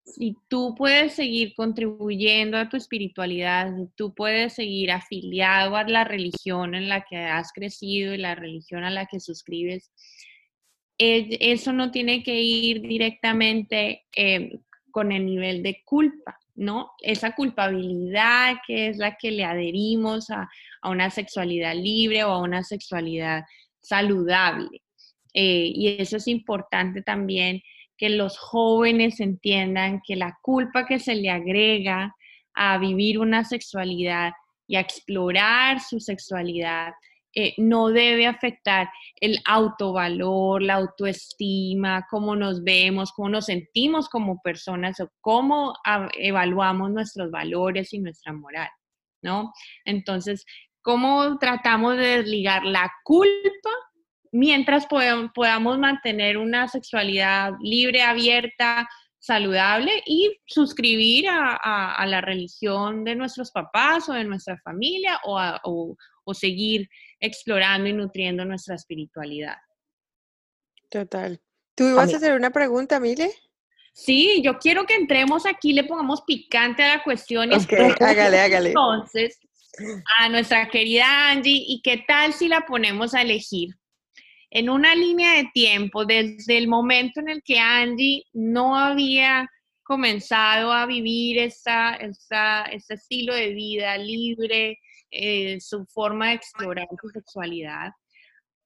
si tú puedes seguir contribuyendo a tu espiritualidad, si tú puedes seguir afiliado a la religión en la que has crecido y la religión a la que suscribes, eso no tiene que ir directamente eh, con el nivel de culpa, ¿no? Esa culpabilidad que es la que le adherimos a, una sexualidad libre o a una sexualidad saludable. Eh, y eso es importante también que los jóvenes entiendan que la culpa que se le agrega a vivir una sexualidad y a explorar su sexualidad eh, no debe afectar el autovalor, la autoestima, cómo nos vemos, cómo nos sentimos como personas o cómo evaluamos nuestros valores y nuestra moral, ¿no? Entonces, ¿cómo tratamos de desligar la culpa mientras podamos mantener una sexualidad libre, abierta, saludable y suscribir a, la religión de nuestros papás o de nuestra familia o, seguir explorando y nutriendo nuestra espiritualidad. Total. ¿Tú ibas a hacer una pregunta, Mile? Sí, yo quiero que entremos aquí, le pongamos picante a la cuestión. Y hágale, hágale. Entonces, a nuestra querida Angie, ¿y qué tal si la ponemos a elegir? En una línea de tiempo, desde el momento en el que Angie no había comenzado a vivir esta, este estilo de vida libre, eh, su forma de explorar su sexualidad,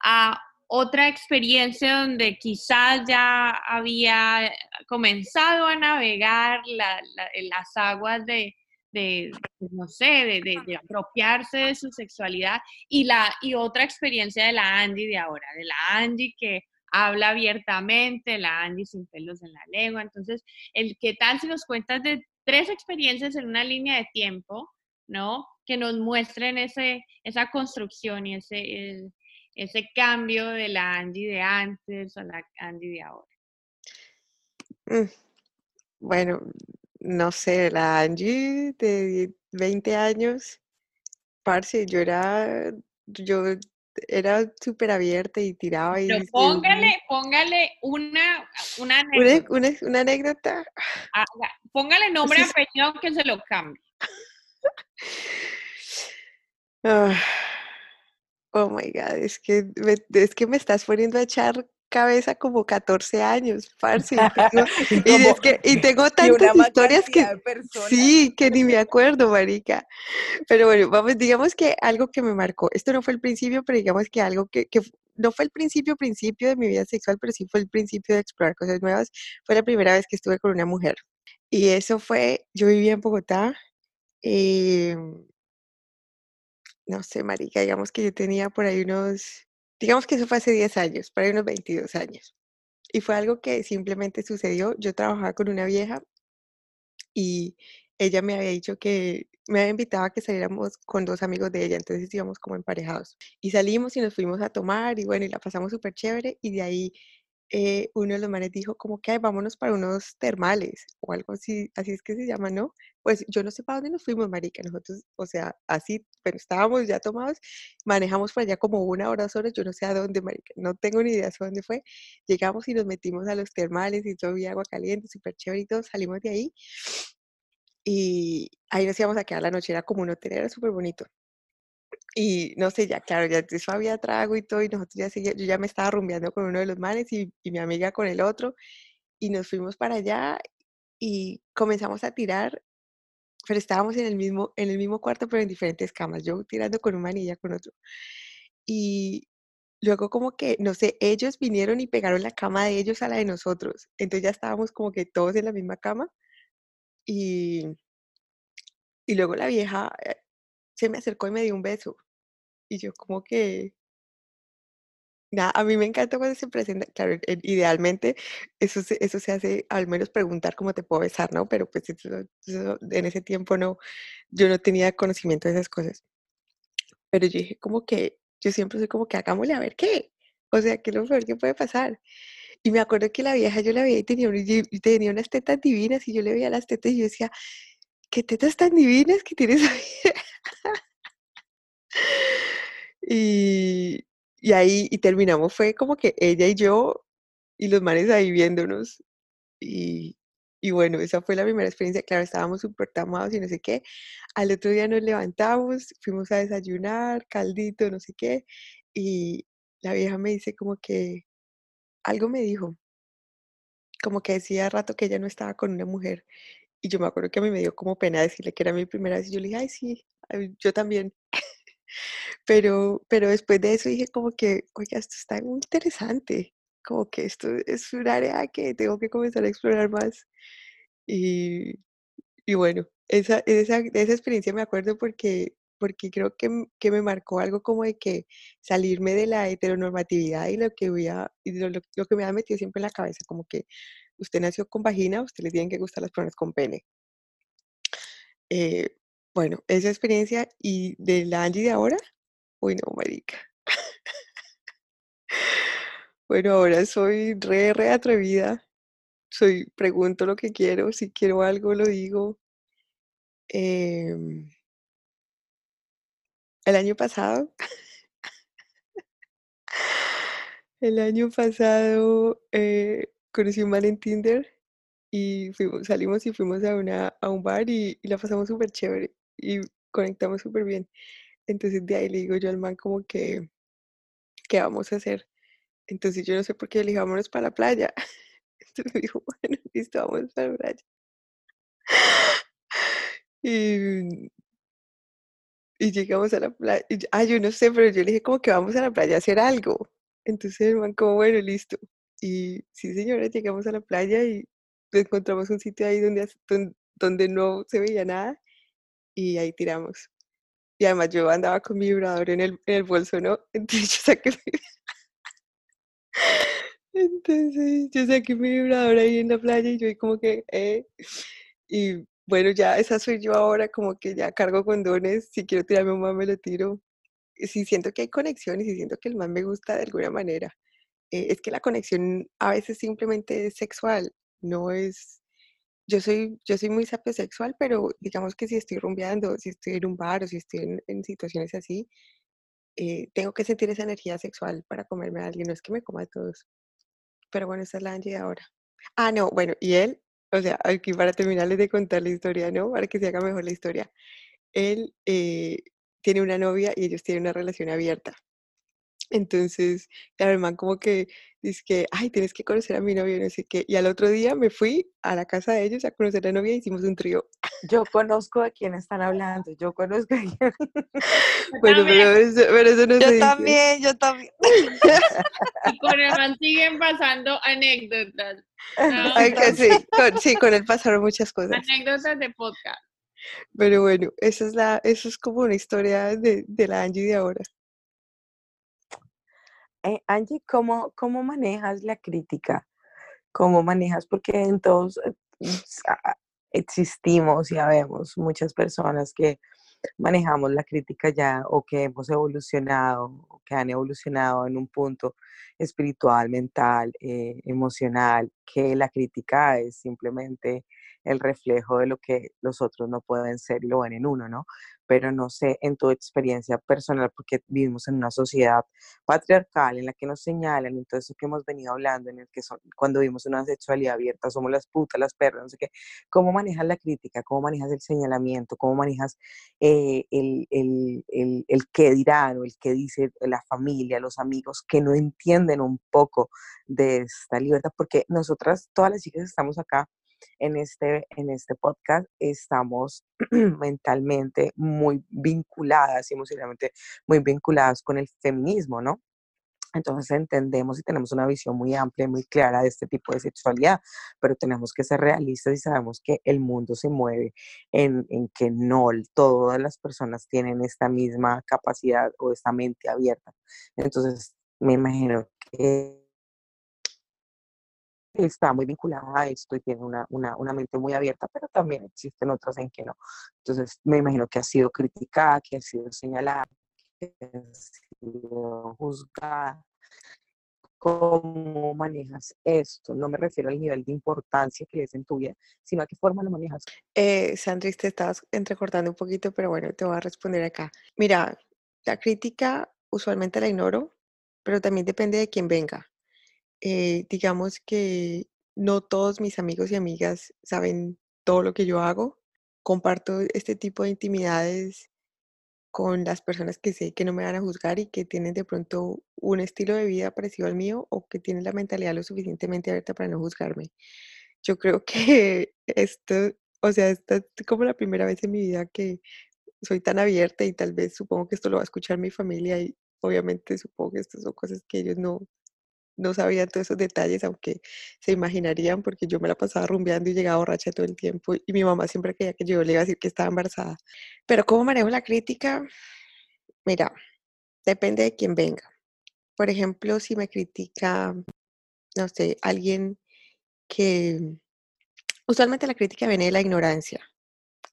a otra experiencia donde quizás ya había comenzado a navegar las aguas de, de, pues, no sé, de, apropiarse de su sexualidad y, la, y otra experiencia de la Andy de ahora, de la Andy que habla abiertamente, la Andy sin pelos en la lengua. Entonces, el qué tal si nos cuentas de tres experiencias en una línea de tiempo, ¿no? Que nos muestren ese, esa construcción y ese, ese cambio de la Andy de antes a la Andy de ahora. Mm, bueno, no sé, la Angie de 20 años, parce, yo era, yo era súper abierta y tiraba y... Pero póngale, póngale una, una anécdota. Una, anécdota. Ah, póngale nombre a apellido que se lo cambie. Ah, oh my God, es que, es que me estás poniendo a echar cabeza como 14 años, parce. Y *laughs* tengo, tantas historias que sí, que ni me acuerdo, marica. Pero bueno, vamos, digamos que algo que me marcó, esto no fue el principio, pero digamos que algo que, no fue el principio, principio de mi vida sexual, pero sí fue el principio de explorar cosas nuevas, fue la primera vez que estuve con una mujer. Y eso fue, yo vivía en Bogotá, em, no sé, marica, digamos que yo tenía por ahí unos Digamos que eso fue hace 10 años, para unos 22 años. Y fue algo que simplemente sucedió. Yo trabajaba con una vieja y ella me había dicho que me había invitado a que saliéramos con dos amigos de ella, entonces íbamos como emparejados. Y salimos y nos fuimos a tomar y bueno, y la pasamos súper chévere y de ahí eh, uno de los manes dijo como que vámonos para unos termales o algo así, así es que se llama, ¿no? Pues yo no sé para dónde nos fuimos, marica, nosotros, o sea, así, pero estábamos ya tomados, manejamos por allá como una hora, dos horas, yo no sé a dónde, marica, no tengo ni idea de dónde fue, llegamos y nos metimos a los termales y todo había agua caliente, súper chévere y todo, salimos de ahí y ahí nos íbamos a quedar la noche, era como un hotel, era súper bonito. Y no sé, ya claro, ya eso había trago y todo, y nosotros ya seguía, yo ya me estaba rumbeando con uno de los manes y, y mi amiga con el otro, y nos fuimos para allá y comenzamos a tirar, pero estábamos en el mismo, en el mismo cuarto, pero en diferentes camas, yo tirando con un man y ella con otro. Y luego como que, no sé, ellos vinieron y pegaron la cama de ellos a la de nosotros, entonces ya estábamos como que todos en la misma cama, y, y luego la vieja eh, se me acercó y me dio un beso. Y yo como que, nada, a mí me encanta cuando se presenta, claro, idealmente eso se, eso se hace al menos preguntar cómo te puedo besar, ¿no? Pero pues en ese tiempo no, yo no tenía conocimiento de esas cosas. Pero yo dije como que, yo siempre soy como que hagámosle a ver qué, o sea, qué es lo peor que puede pasar. Y me acuerdo que la vieja yo la veía y tenía, tenía unas tetas divinas y yo le veía las tetas y yo decía, ¿qué tetas tan divinas que tienes ahí? Y, y ahí y terminamos, fue como que ella y yo y los manes ahí viéndonos. Y, y bueno, esa fue la primera experiencia. Claro, estábamos súper tamados y no sé qué. Al otro día nos levantamos, fuimos a desayunar, caldito, no sé qué. Y la vieja me dice como que algo me dijo, como que decía rato que ella no estaba con una mujer. Y yo me acuerdo que a mí me dio como pena decirle que era mi primera vez. Y yo le dije, ay, sí, yo también. Pero, pero después de eso dije como que, oiga, esto está muy interesante. Como que esto es un área que tengo que comenzar a explorar más. Y, y bueno, esa, esa, de esa experiencia me acuerdo porque, porque creo que, que, me marcó algo como de que salirme de la heteronormatividad y lo que, voy a, y lo, lo, que me ha metido siempre en la cabeza, como que usted nació con vagina, usted le tienen que gustar las personas con pene. Eh, bueno, esa experiencia y de la Angie de ahora, uy no, marica. bueno, ahora soy re, re atrevida. Soy, pregunto lo que quiero, si quiero algo lo digo. Eh, el año pasado, el año pasado eh, conocí un man en Tinder y fuimos, salimos y fuimos a, una, a un bar y, y la pasamos súper chévere y conectamos súper bien. Entonces de ahí le digo yo al man como que, ¿qué vamos a hacer? Entonces yo no sé por qué le dije, vámonos para la playa. *laughs* Entonces me dijo, bueno, *laughs* listo, vamos para la playa. *gasps* Y, y llegamos a la playa. Ah, yo no sé, pero yo le dije como que vamos a la playa a hacer algo. Entonces el man como, bueno, listo. Y sí, señora, llegamos a la playa y encontramos un sitio ahí donde, donde no se veía nada y ahí tiramos. Y además yo andaba con mi vibrador en el, en el bolso, ¿no? *laughs* Entonces yo saqué mi... *laughs* Entonces yo saqué mi vibrador ahí en la playa y yo ahí como que, eh. Y bueno, ya esa soy yo ahora, como que ya cargo condones, si quiero tirarme un man me lo tiro. Si siento que hay conexión y si siento que el man me gusta de alguna manera. Eh, es que la conexión a veces simplemente es sexual, no es yo soy, yo soy muy sapiosexual, pero digamos que si estoy rumbeando, si estoy en un bar o si estoy en, situaciones así, eh, tengo que sentir esa energía sexual para comerme a alguien. No es que me coma a todos. Pero bueno, esa es la Angie de ahora. Ah, no, bueno, y él, o sea, aquí para terminarles de contar la historia, ¿no? Para que se haga mejor la historia. Él eh, tiene una novia y ellos tienen una relación abierta. Entonces, claro, el man como que dice que, ay, tienes que conocer a mi novio, no sé qué. Y al otro día me fui a la casa de ellos a conocer a la novia y hicimos un trío. Yo conozco a quién están hablando, yo conozco a quién. *laughs* bueno, pero eso, pero eso, no yo se dice. también, yo también. Y con el man siguen pasando anécdotas. *laughs* ¿no? Ay, que sí, con, sí, con él pasaron muchas cosas. Anécdotas de podcast. Pero bueno, esa es la, eso es como una historia de, de la Angie de ahora. Eh, Angie, ¿cómo, ¿cómo manejas la crítica? ¿Cómo manejas? Porque en todos eh, sa- existimos y habemos muchas personas que manejamos la crítica ya o que hemos evolucionado o que han evolucionado en un punto espiritual, mental, eh, emocional, que la crítica es simplemente el reflejo de lo que los otros no pueden ser y lo ven en uno, ¿no? Pero no sé, en tu experiencia personal, porque vivimos en una sociedad patriarcal en la que nos señalan y todo eso que hemos venido hablando, en el que son, cuando vivimos una sexualidad abierta, somos las putas, las perras, no sé qué, ¿cómo manejas la crítica? ¿Cómo manejas el señalamiento? ¿Cómo manejas eh, el, el, el, el qué dirán o el qué dice la familia, los amigos que no entienden un poco de esta libertad? Porque nosotras, todas las chicas que estamos acá, en este, en este podcast estamos *clears throat* mentalmente muy vinculadas y emocionalmente muy vinculadas con el feminismo, ¿no? Entonces entendemos y tenemos una visión muy amplia y muy clara de este tipo de sexualidad, pero tenemos que ser realistas y sabemos que el mundo se mueve en, en que no todas las personas tienen esta misma capacidad o esta mente abierta. Entonces me imagino que está muy vinculada a esto y tiene una, una, una mente muy abierta, pero también existen otras en que no. Entonces me imagino que ha sido criticada, que ha sido señalada, que ha sido juzgada. ¿Cómo manejas esto? No me refiero al nivel de importancia que es en tu vida, sino a qué forma lo manejas. Eh, Sandris, te estabas entrecortando un poquito, pero bueno, te voy a responder acá. Mira, la crítica usualmente la ignoro, pero también depende de quién venga. Eh, digamos que no todos mis amigos y amigas saben todo lo que yo hago. Comparto este tipo de intimidades con las personas que sé que no me van a juzgar y que tienen de pronto un estilo de vida parecido al mío o que tienen la mentalidad lo suficientemente abierta para no juzgarme. Yo creo *laughs* que esto, o sea, esta es como la primera vez en mi vida que soy tan abierta y tal vez supongo que esto lo va a escuchar mi familia y obviamente supongo que estas son cosas que ellos no, no sabían todos esos detalles, aunque se imaginarían porque yo me la pasaba rumbeando y llegaba borracha todo el tiempo y mi mamá siempre quería que yo le iba a decir que estaba embarazada. Pero ¿cómo manejo la crítica? Mira, depende de quién venga. Por ejemplo, si me critica, no sé, alguien que usualmente la crítica viene de la ignorancia.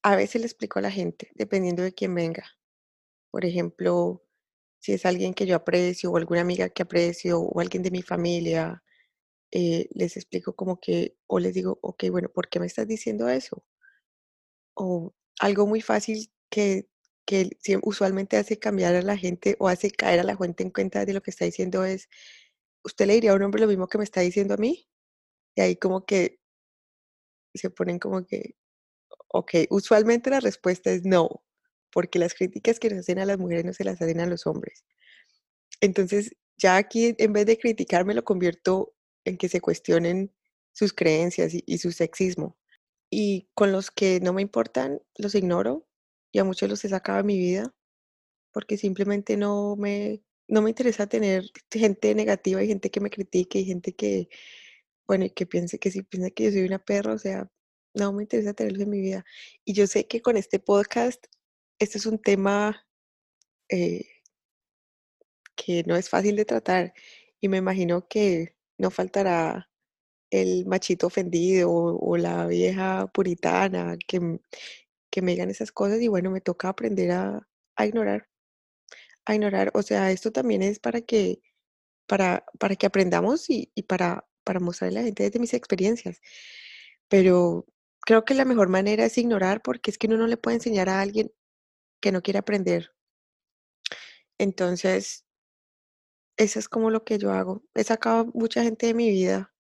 A veces le explico a la gente, dependiendo de quién venga. Por ejemplo, si es alguien que yo aprecio o alguna amiga que aprecio o alguien de mi familia, eh, les explico como que, o les digo, ok, bueno, ¿por qué me estás diciendo eso? O algo muy fácil que, que usualmente hace cambiar a la gente o hace caer a la gente en cuenta de lo que está diciendo es, ¿usted le diría a un hombre lo mismo que me está diciendo a mí? Y ahí como que se ponen como que, ok, usualmente la respuesta es no, porque las críticas que nos hacen a las mujeres no se las hacen a los hombres. Entonces, ya aquí en vez de criticarme lo convierto en que se cuestionen sus creencias y, su sexismo. Y con los que no me importan, los ignoro y a muchos los he sacado de mi vida porque simplemente no me, no me interesa tener gente negativa y gente que me critique y gente que, bueno, y que piense que si piensa que yo soy una perra, o sea, no me interesa tenerlos en mi vida. Y yo sé que con este podcast este es un tema eh, que no es fácil de tratar y me imagino que no faltará el machito ofendido o, la vieja puritana que, que, me digan esas cosas y bueno, me toca aprender a, ignorar, a ignorar. O sea, esto también es para que, para, para que aprendamos y, y para, para mostrarle a la gente desde mis experiencias. Pero creo que la mejor manera es ignorar porque es que uno no le puede enseñar a alguien que no quiere aprender. Entonces, eso es como lo que yo hago. He sacado mucha gente de mi vida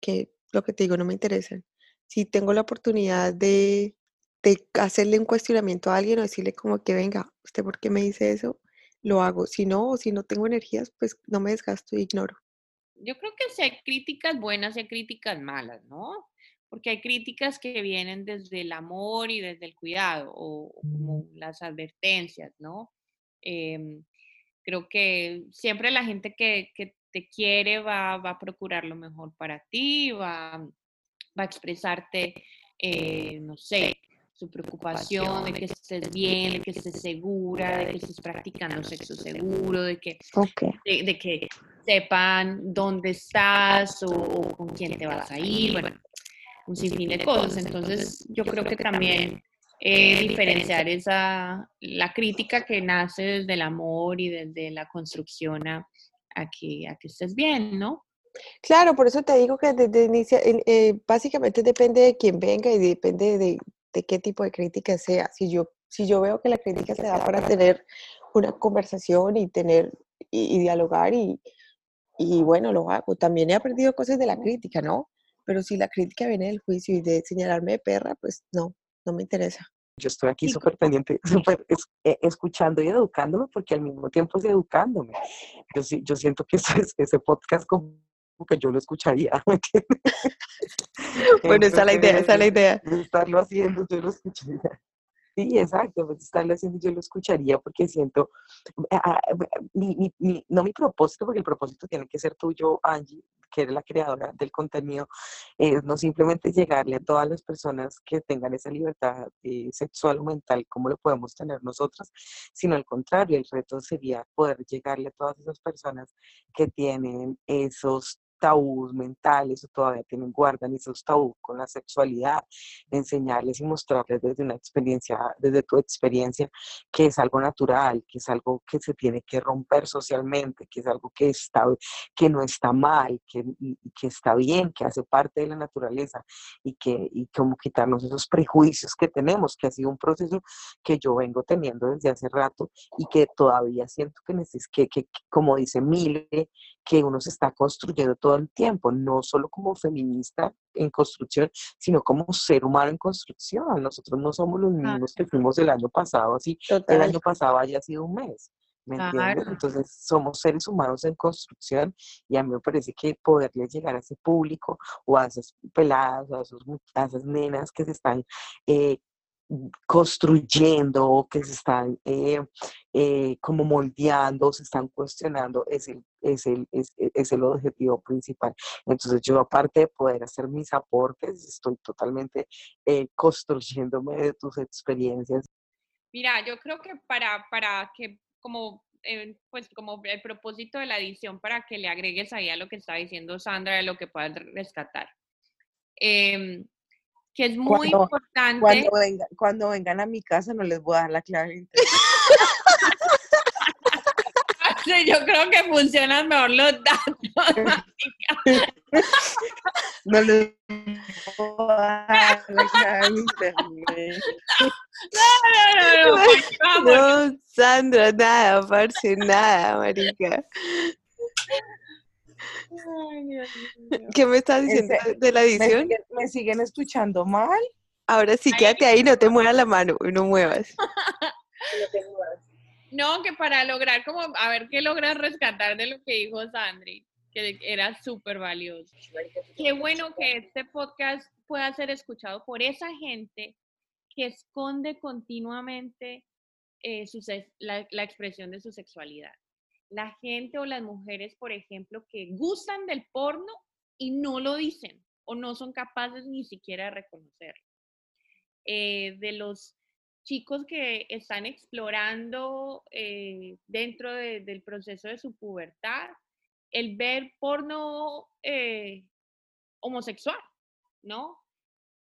que lo que te digo no me interesan. Si tengo la oportunidad de, de hacerle un cuestionamiento a alguien o decirle como que venga, ¿usted por qué me dice eso? Lo hago. Si no, o si no tengo energías, pues no me desgasto y ignoro. Yo creo que hay críticas buenas y críticas malas, ¿no? Porque hay críticas que vienen desde el amor y desde el cuidado, o, como las advertencias, ¿no? Em, creo que siempre la gente que, te quiere va, a procurar lo mejor para ti, va, va a expresarte, eh, no sé, su preocupación de que estés bien, de que estés segura, de que estés practicando sexo seguro, de que, de, que sepan dónde estás o, o, con quién te vas a ir. Bueno, un sinfín de cosas. Entonces, yo creo que también eh, diferenciar esa, la crítica que nace desde el amor y desde la construcción a, a, que, a que estés bien, ¿no? Claro, por eso te digo que desde inicia, eh, básicamente depende de quién venga y depende de, de, qué tipo de crítica sea. Si yo, si yo veo que la crítica se da para tener una conversación y tener y, dialogar y, y bueno, lo hago. También he aprendido cosas de la crítica, ¿no? Pero si la crítica viene del juicio y de señalarme de perra, pues no, no me interesa. Yo estoy aquí *laughs* súper pendiente, súper eh, escuchando y educándome, porque al mismo tiempo es educándome. Yo, yo siento que ese, ese podcast como que yo lo escucharía. *laughs* bueno, esa es la idea, esa es la idea. Estarlo haciendo, yo lo escucharía. Sí, exacto, pues estarlo haciendo yo lo escucharía porque siento, ah, no mi propósito, porque el propósito tiene que ser tuyo, Angie, que eres la creadora del contenido, es no simplemente llegarle a todas las personas que tengan esa libertad eh, sexual o mental como lo podemos tener nosotras, sino al contrario, el reto sería poder llegarle a todas esas personas que tienen esos tabús mentales o todavía tienen, guardan esos tabús con la sexualidad, enseñarles y mostrarles desde una experiencia, desde tu experiencia, que es algo natural, que es algo que se tiene que romper socialmente, que es algo que, está, que no está mal, que, que está bien, que hace parte de la naturaleza y que y como quitarnos esos prejuicios que tenemos, que ha sido un proceso que yo vengo teniendo desde hace rato y que todavía siento que, que, que como dice Mile, que uno se está construyendo todo el tiempo, no solo como feminista en construcción, sino como ser humano en construcción. Nosotros no somos los mismos que fuimos el año pasado, así el año pasado haya sido un mes. ¿Me entiendes? Entonces somos seres humanos en construcción y a mí me parece que poderle llegar a ese público o a esas peladas o a, esos, a esas nenas que se están eh, construyendo, que se están eh, eh, como moldeando, se están cuestionando, es el, es, el, es, es, el objetivo principal. Entonces yo aparte de poder hacer mis aportes, estoy totalmente construyéndome de tus experiencias. Mira, yo creo que para, para que como, eh, pues como el propósito de la edición para que le agregues ahí a lo que está diciendo Sandra, de lo que puedas rescatar. Em, que es muy importante. Cuando, cuando vengan a mi casa no les voy a dar la clave. *laughs* yo creo que funcionan mejor los datos. no les puedo dar la clave internet. No, no, no, no. Sandra, nada, parce, nada, marica. ¿Qué me estás diciendo de la edición? ¿Me siguen, escuchando mal? Ahora sí, quédate ahí, no te muevas la mano, no muevas. *laughs* no te muevas. No, que para lograr como, a ver qué logras rescatar de lo que dijo Sandri, que era súper valioso. Qué bueno que este podcast pueda ser escuchado por esa gente que esconde continuamente eh, la, la expresión de su sexualidad. La gente o las mujeres, por ejemplo, que gustan del porno y no lo dicen o no son capaces ni siquiera de reconocerlo. Eh, de los chicos que están explorando eh, dentro del proceso de su pubertad el ver porno eh, homosexual, ¿no?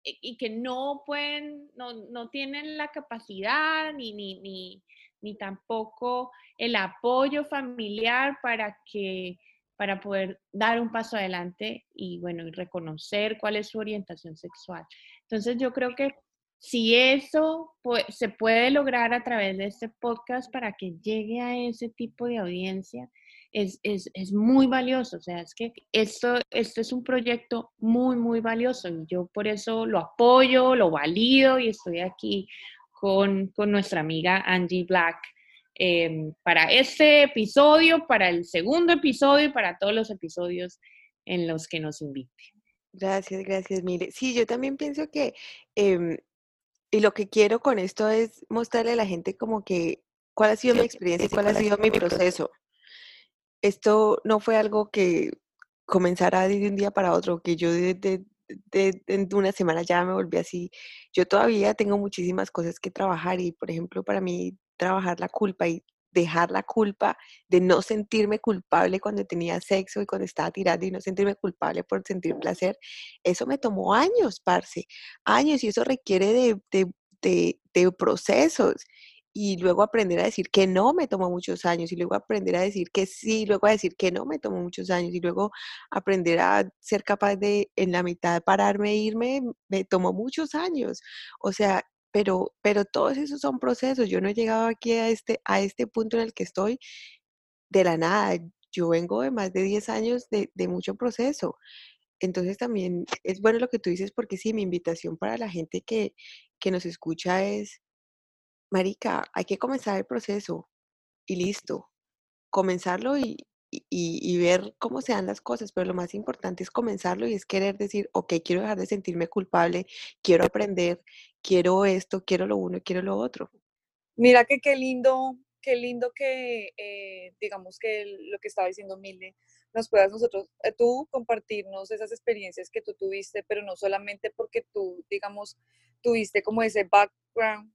Y, que no pueden, no, no tienen la capacidad ni, ni, ni, ni, tampoco el apoyo familiar para que para poder dar un paso adelante y bueno, y reconocer cuál es su orientación sexual. Entonces yo creo que si eso se puede lograr a través de este podcast para que llegue a ese tipo de audiencia, es, es, es, muy valioso. O sea, es que esto, esto es un proyecto muy, muy valioso y yo por eso lo apoyo, lo valido y estoy aquí con, con nuestra amiga Angie Black em, para este episodio, para el segundo episodio y para todos los episodios en los que nos invite. Gracias, gracias, Mire. Sí, yo también pienso que em, y lo que quiero con esto es mostrarle a la gente como que cuál ha sido mi experiencia y cuál ha sido mi proceso. Esto no fue algo que comenzara de un día para otro, que yo de, de, de, una semana ya me volví así. Yo todavía tengo muchísimas cosas que trabajar y, por ejemplo, para mí trabajar la culpa y dejar la culpa de no sentirme culpable cuando tenía sexo y cuando estaba tirando y no sentirme culpable por sentir placer, eso me tomó años, parce, años y eso requiere de, de, de, de procesos y luego aprender a decir que no me tomó muchos años y luego aprender a decir que sí, luego a decir que no me tomó muchos años y luego aprender a ser capaz de en la mitad pararme e irme me tomó muchos años. O sea, pero, pero todos esos son procesos. Yo no he llegado aquí a este, a este punto en el que estoy de la nada. Yo vengo de más de 10 años de, de mucho proceso. Entonces también es bueno lo que tú dices porque sí, mi invitación para la gente que, que nos escucha es, Marica, hay que comenzar el proceso y listo. Comenzarlo y, y, ver cómo se dan las cosas, pero lo más importante es comenzarlo y es querer decir, ok, quiero dejar de sentirme culpable, quiero aprender, quiero esto, quiero lo uno, quiero lo otro. Mira que qué lindo, qué lindo que, eh, digamos que lo que estaba diciendo Mile, nos puedas nosotros, eh, tú compartirnos esas experiencias que tú tuviste, pero no solamente porque tú, digamos, tuviste como ese background,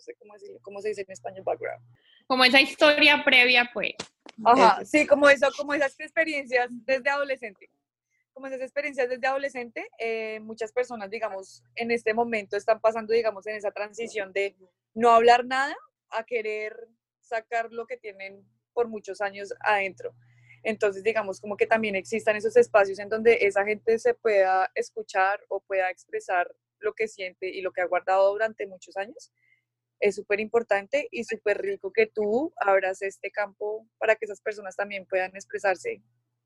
no sé cómo, decirlo, cómo se dice en español background. Como esa historia previa, pues. Ajá, sí, como eso, como esas experiencias desde adolescente. Como esas experiencias desde adolescente, eh, muchas personas, digamos, en este momento están pasando, digamos, en esa transición de no hablar nada a querer sacar lo que tienen por muchos años adentro. Entonces, digamos, como que también existan esos espacios en donde esa gente se pueda escuchar o pueda expresar lo que siente y lo que ha guardado durante muchos años es súper importante y súper rico que tú abras este campo para que esas personas también puedan expresarse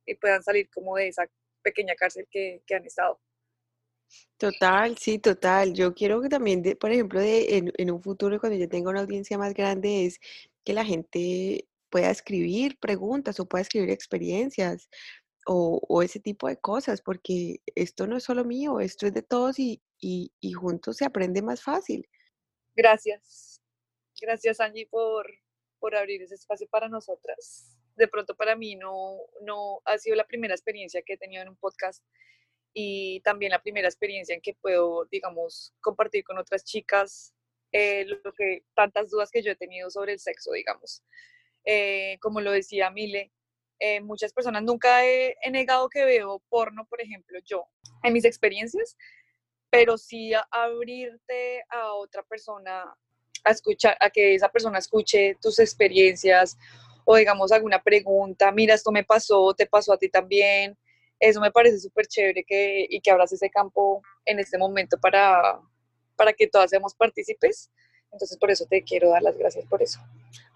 y puedan salir como de esa pequeña cárcel que, han estado. Total, sí, total. Yo quiero que también, por ejemplo, de, en, en, un futuro, cuando yo tenga una audiencia más grande, es que la gente pueda escribir preguntas o pueda escribir experiencias o, ese tipo de cosas, porque esto no es solo mío, esto es de todos y, y, y juntos se aprende más fácil. Gracias. Gracias, Angie, por, por abrir ese espacio para nosotras. De pronto para mí no, no ha sido la primera experiencia que he tenido en un podcast y también la primera experiencia en que puedo, digamos, compartir con otras chicas eh, lo que tantas dudas que yo he tenido sobre el sexo, digamos. Eh, como lo decía Mile, eh, muchas personas nunca he, negado que veo porno, por ejemplo, yo, en mis experiencias, pero sí abrirte a otra persona a escuchar, a que esa persona escuche tus experiencias o digamos alguna pregunta, mira, esto me pasó, te pasó a ti también. Eso me parece súper chévere que, y que abras ese campo en este momento para, para que todas seamos partícipes. Entonces, por eso te quiero dar las gracias por eso.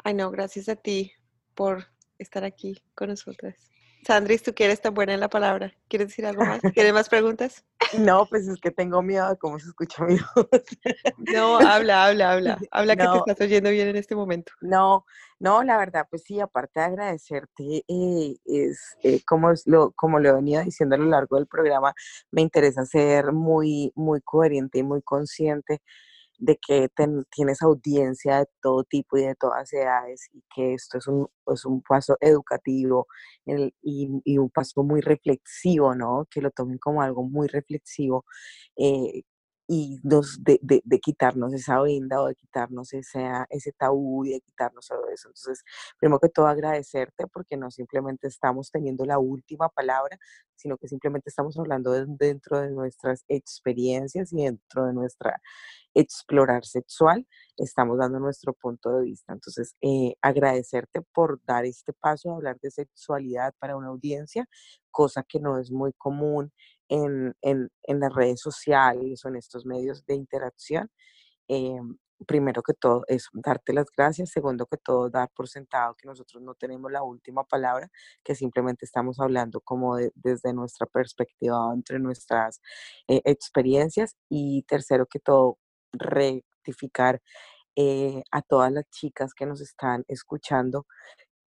Ay, no, gracias a ti por estar aquí con nosotras. Sandris, tú quieres tan buena en la palabra. ¿Quieres decir algo más? *laughs* ¿Tienes más preguntas? No, pues es que tengo miedo de cómo se escucha mi voz. *laughs* No, habla, habla, habla. *laughs* Habla que te estás oyendo bien en este momento. No, no, la verdad, pues sí, aparte de agradecerte, eh, es eh, como, lo, como lo he venido diciendo a lo largo del programa, me interesa ser muy, muy coherente y muy consciente de que tienes audiencia de todo tipo y de todas edades y que esto es un, es un paso educativo y, un paso muy reflexivo, ¿no? Que lo tomen como algo muy reflexivo eh, y de, de, quitarnos esa venda o de quitarnos ese, ese tabú y de quitarnos todo eso. Entonces, primero que todo agradecerte porque no simplemente estamos teniendo la última palabra, sino que simplemente estamos hablando dentro de nuestras experiencias y dentro de nuestra explorar sexual, estamos dando nuestro punto de vista. Entonces, eh, agradecerte por dar este paso hablar de sexualidad para una audiencia, cosa que no es muy común en, en, en las redes sociales o en estos medios de interacción. Eh, primero que todo, es darte las gracias. Segundo que todo, dar por sentado que nosotros no tenemos la última palabra, que simplemente estamos hablando como desde nuestra perspectiva, entre nuestras eh, experiencias. Y tercero que todo, rectificar eh, a todas las chicas que nos están escuchando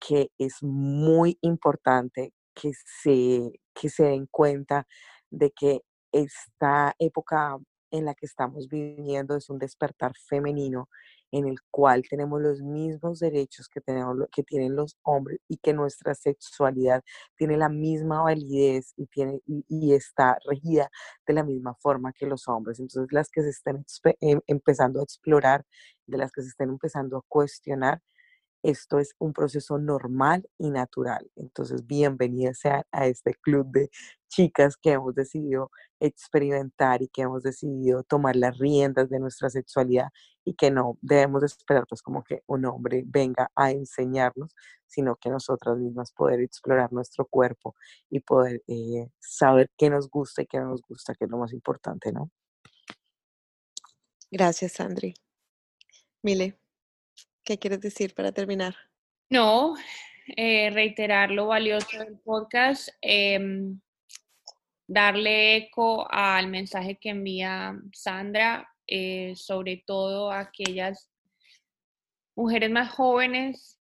que es muy importante que se, que se den cuenta de que esta época en la que estamos viviendo es un despertar femenino en el cual tenemos los mismos derechos que, tenemos, que tienen los hombres y que nuestra sexualidad tiene la misma validez y, tiene, y, está regida de la misma forma que los hombres. Entonces, las que se estén em, empezando a explorar, de las que se estén empezando a cuestionar, esto es un proceso normal y natural. Entonces, bienvenidas sean a este club de chicas que hemos decidido experimentar y que hemos decidido tomar las riendas de nuestra sexualidad y que no debemos esperar pues como que un hombre venga a enseñarnos, sino que nosotras mismas poder explorar nuestro cuerpo y poder eh, saber qué nos gusta y qué no nos gusta, que es lo más importante, ¿no? Gracias, Sandri. Mile. ¿Qué quieres decir para terminar? No, eh, reiterar lo valioso del podcast, em, darle eco al mensaje que envía Sandra, eh, sobre todo a aquellas mujeres más jóvenes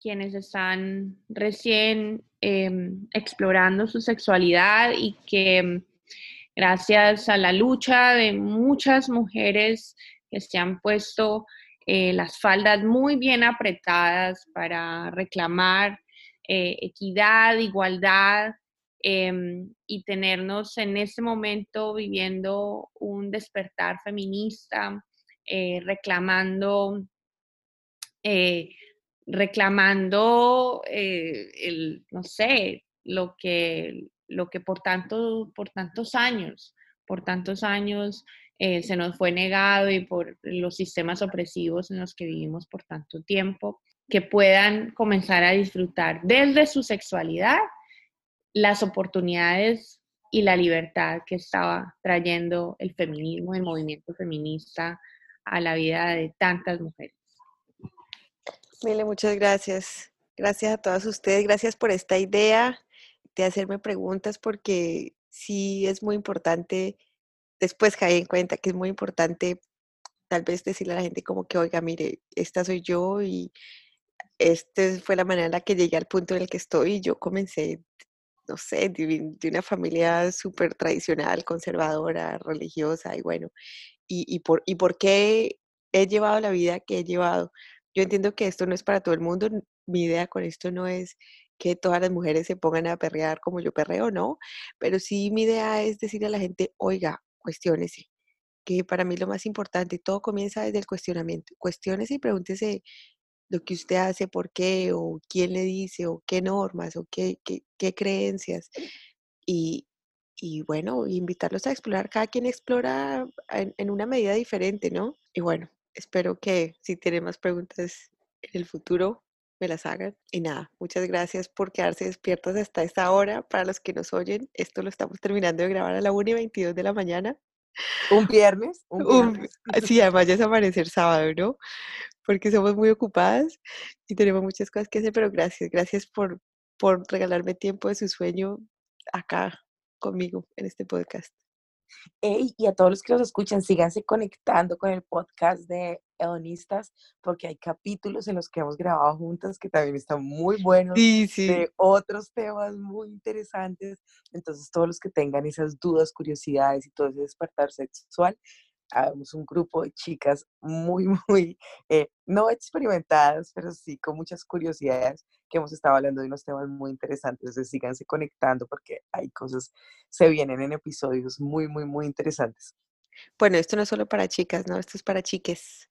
quienes están recién em, explorando su sexualidad y que em, gracias a la lucha de muchas mujeres que se han puesto eh, las faldas muy bien apretadas para reclamar eh, equidad, igualdad em, y tenernos en este momento viviendo un despertar feminista, eh, reclamando, reclamando no sé, lo que, lo que por, tanto, por tantos años, por tantos años eh, se nos fue negado y por los sistemas opresivos en los que vivimos por tanto tiempo, que puedan comenzar a disfrutar desde su sexualidad las oportunidades y la libertad que estaba trayendo el feminismo, el movimiento feminista a la vida de tantas mujeres. Mile, muchas gracias. Gracias a todas ustedes, gracias por esta idea de hacerme preguntas porque sí es muy importante, después caí en cuenta que es muy importante tal vez decirle a la gente como que, oiga, mire, esta soy yo y esta fue la manera en la que llegué al punto en el que estoy. Yo comencé, no sé, de, de una familia súper tradicional, conservadora, religiosa y bueno, y, y, por, y por qué he llevado la vida que he llevado. Yo entiendo que esto no es para todo el mundo. Mi idea con esto no es que todas las mujeres se pongan a perrear como yo perreo, no, pero sí mi idea es decirle a la gente, oiga, cuestiónese, que para mí lo más importante, todo comienza desde el cuestionamiento. Cuestiónese y pregúntese lo que usted hace, por qué, o quién le dice, o qué normas, o qué, qué, qué creencias. Y, y, bueno, invitarlos a explorar. Cada quien explora en, en, una medida diferente, ¿no? Y bueno, espero que si tienen más preguntas en el futuro, me las hagan. Y nada, muchas gracias por quedarse despiertos hasta esta hora. Para los que nos oyen, esto lo estamos terminando de grabar a la 1 y 22 de la mañana. Un viernes. *laughs* Un viernes. Un, sí, además ya es amanecer sábado, ¿no? Porque somos muy ocupadas y tenemos muchas cosas que hacer, pero gracias, gracias por, por regalarme tiempo de su sueño acá conmigo en este podcast. Hey, y a todos los que nos escuchan, síganse conectando con el podcast de Edonistas, porque hay capítulos en los que hemos grabado juntas que también están muy buenos, sí, sí. de otros temas muy interesantes. Entonces, todos los que tengan esas dudas, curiosidades y todo ese despertar sexual, habemos un grupo de chicas muy, *laughs* muy, eh, no experimentadas, pero sí con muchas curiosidades que hemos estado hablando de unos temas muy interesantes. Entonces síganse conectando porque hay cosas, se vienen en episodios muy, muy, muy interesantes. Bueno, esto no es solo para chicas, ¿no? Esto es para chiques.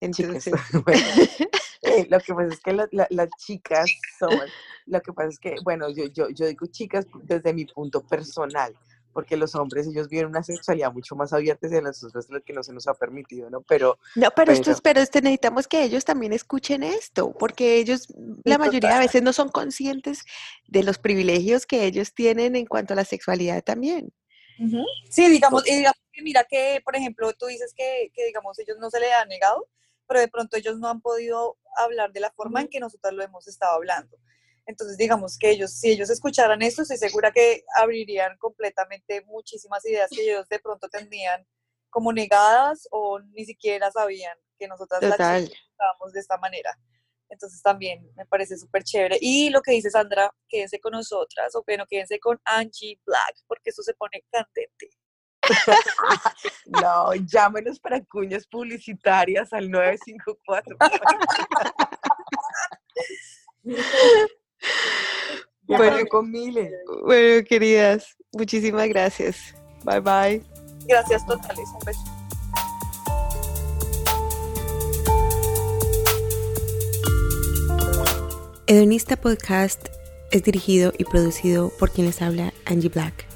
Entonces... *laughs* bueno, *laughs* eh, lo que pasa es que la, la, las chicas son, lo que pasa es que, bueno, yo, yo, yo digo chicas desde mi punto personal, porque los hombres, ellos viven una sexualidad mucho más abierta hacia nosotros, lo que no se nos ha permitido, ¿no? Pero... No, pero, pero esto es, pero este, necesitamos que ellos también escuchen esto, porque ellos, la mayoría de veces no son conscientes de los privilegios que ellos tienen en cuanto a la sexualidad también. Uh -huh. Sí, digamos, y digamos que mira que, por ejemplo, tú dices que, que, digamos, ellos no se le han negado, pero de pronto ellos no han podido hablar de la forma en que nosotros lo hemos estado hablando. Entonces, digamos que ellos, si ellos escucharan esto, estoy segura que abrirían completamente muchísimas ideas que ellos de pronto tendrían como negadas o ni siquiera sabían que nosotras las estábamos de esta manera. Entonces también me parece súper chévere. Y lo que dice Sandra, quédense con nosotras, o bueno, quédense con Angie Black, porque eso se pone candente. *laughs* no, llámenos para cuñas publicitarias al 954. *laughs* Bueno, con miles. bueno, queridas, muchísimas gracias. Bye bye. Gracias totales. Un beso. Hedonista Podcast es dirigido y producido por quien les habla Angie Black.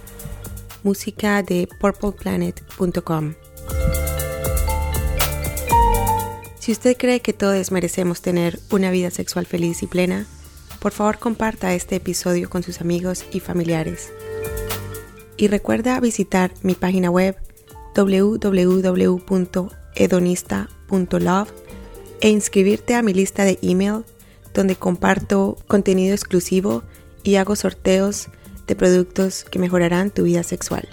Música de purpleplanet.com. Si usted cree que todos merecemos tener una vida sexual feliz y plena, por favor comparta este episodio con sus amigos y familiares. Y recuerda visitar mi página web www.edonista.love e inscribirte a mi lista de email donde comparto contenido exclusivo y hago sorteos de productos que mejorarán tu vida sexual.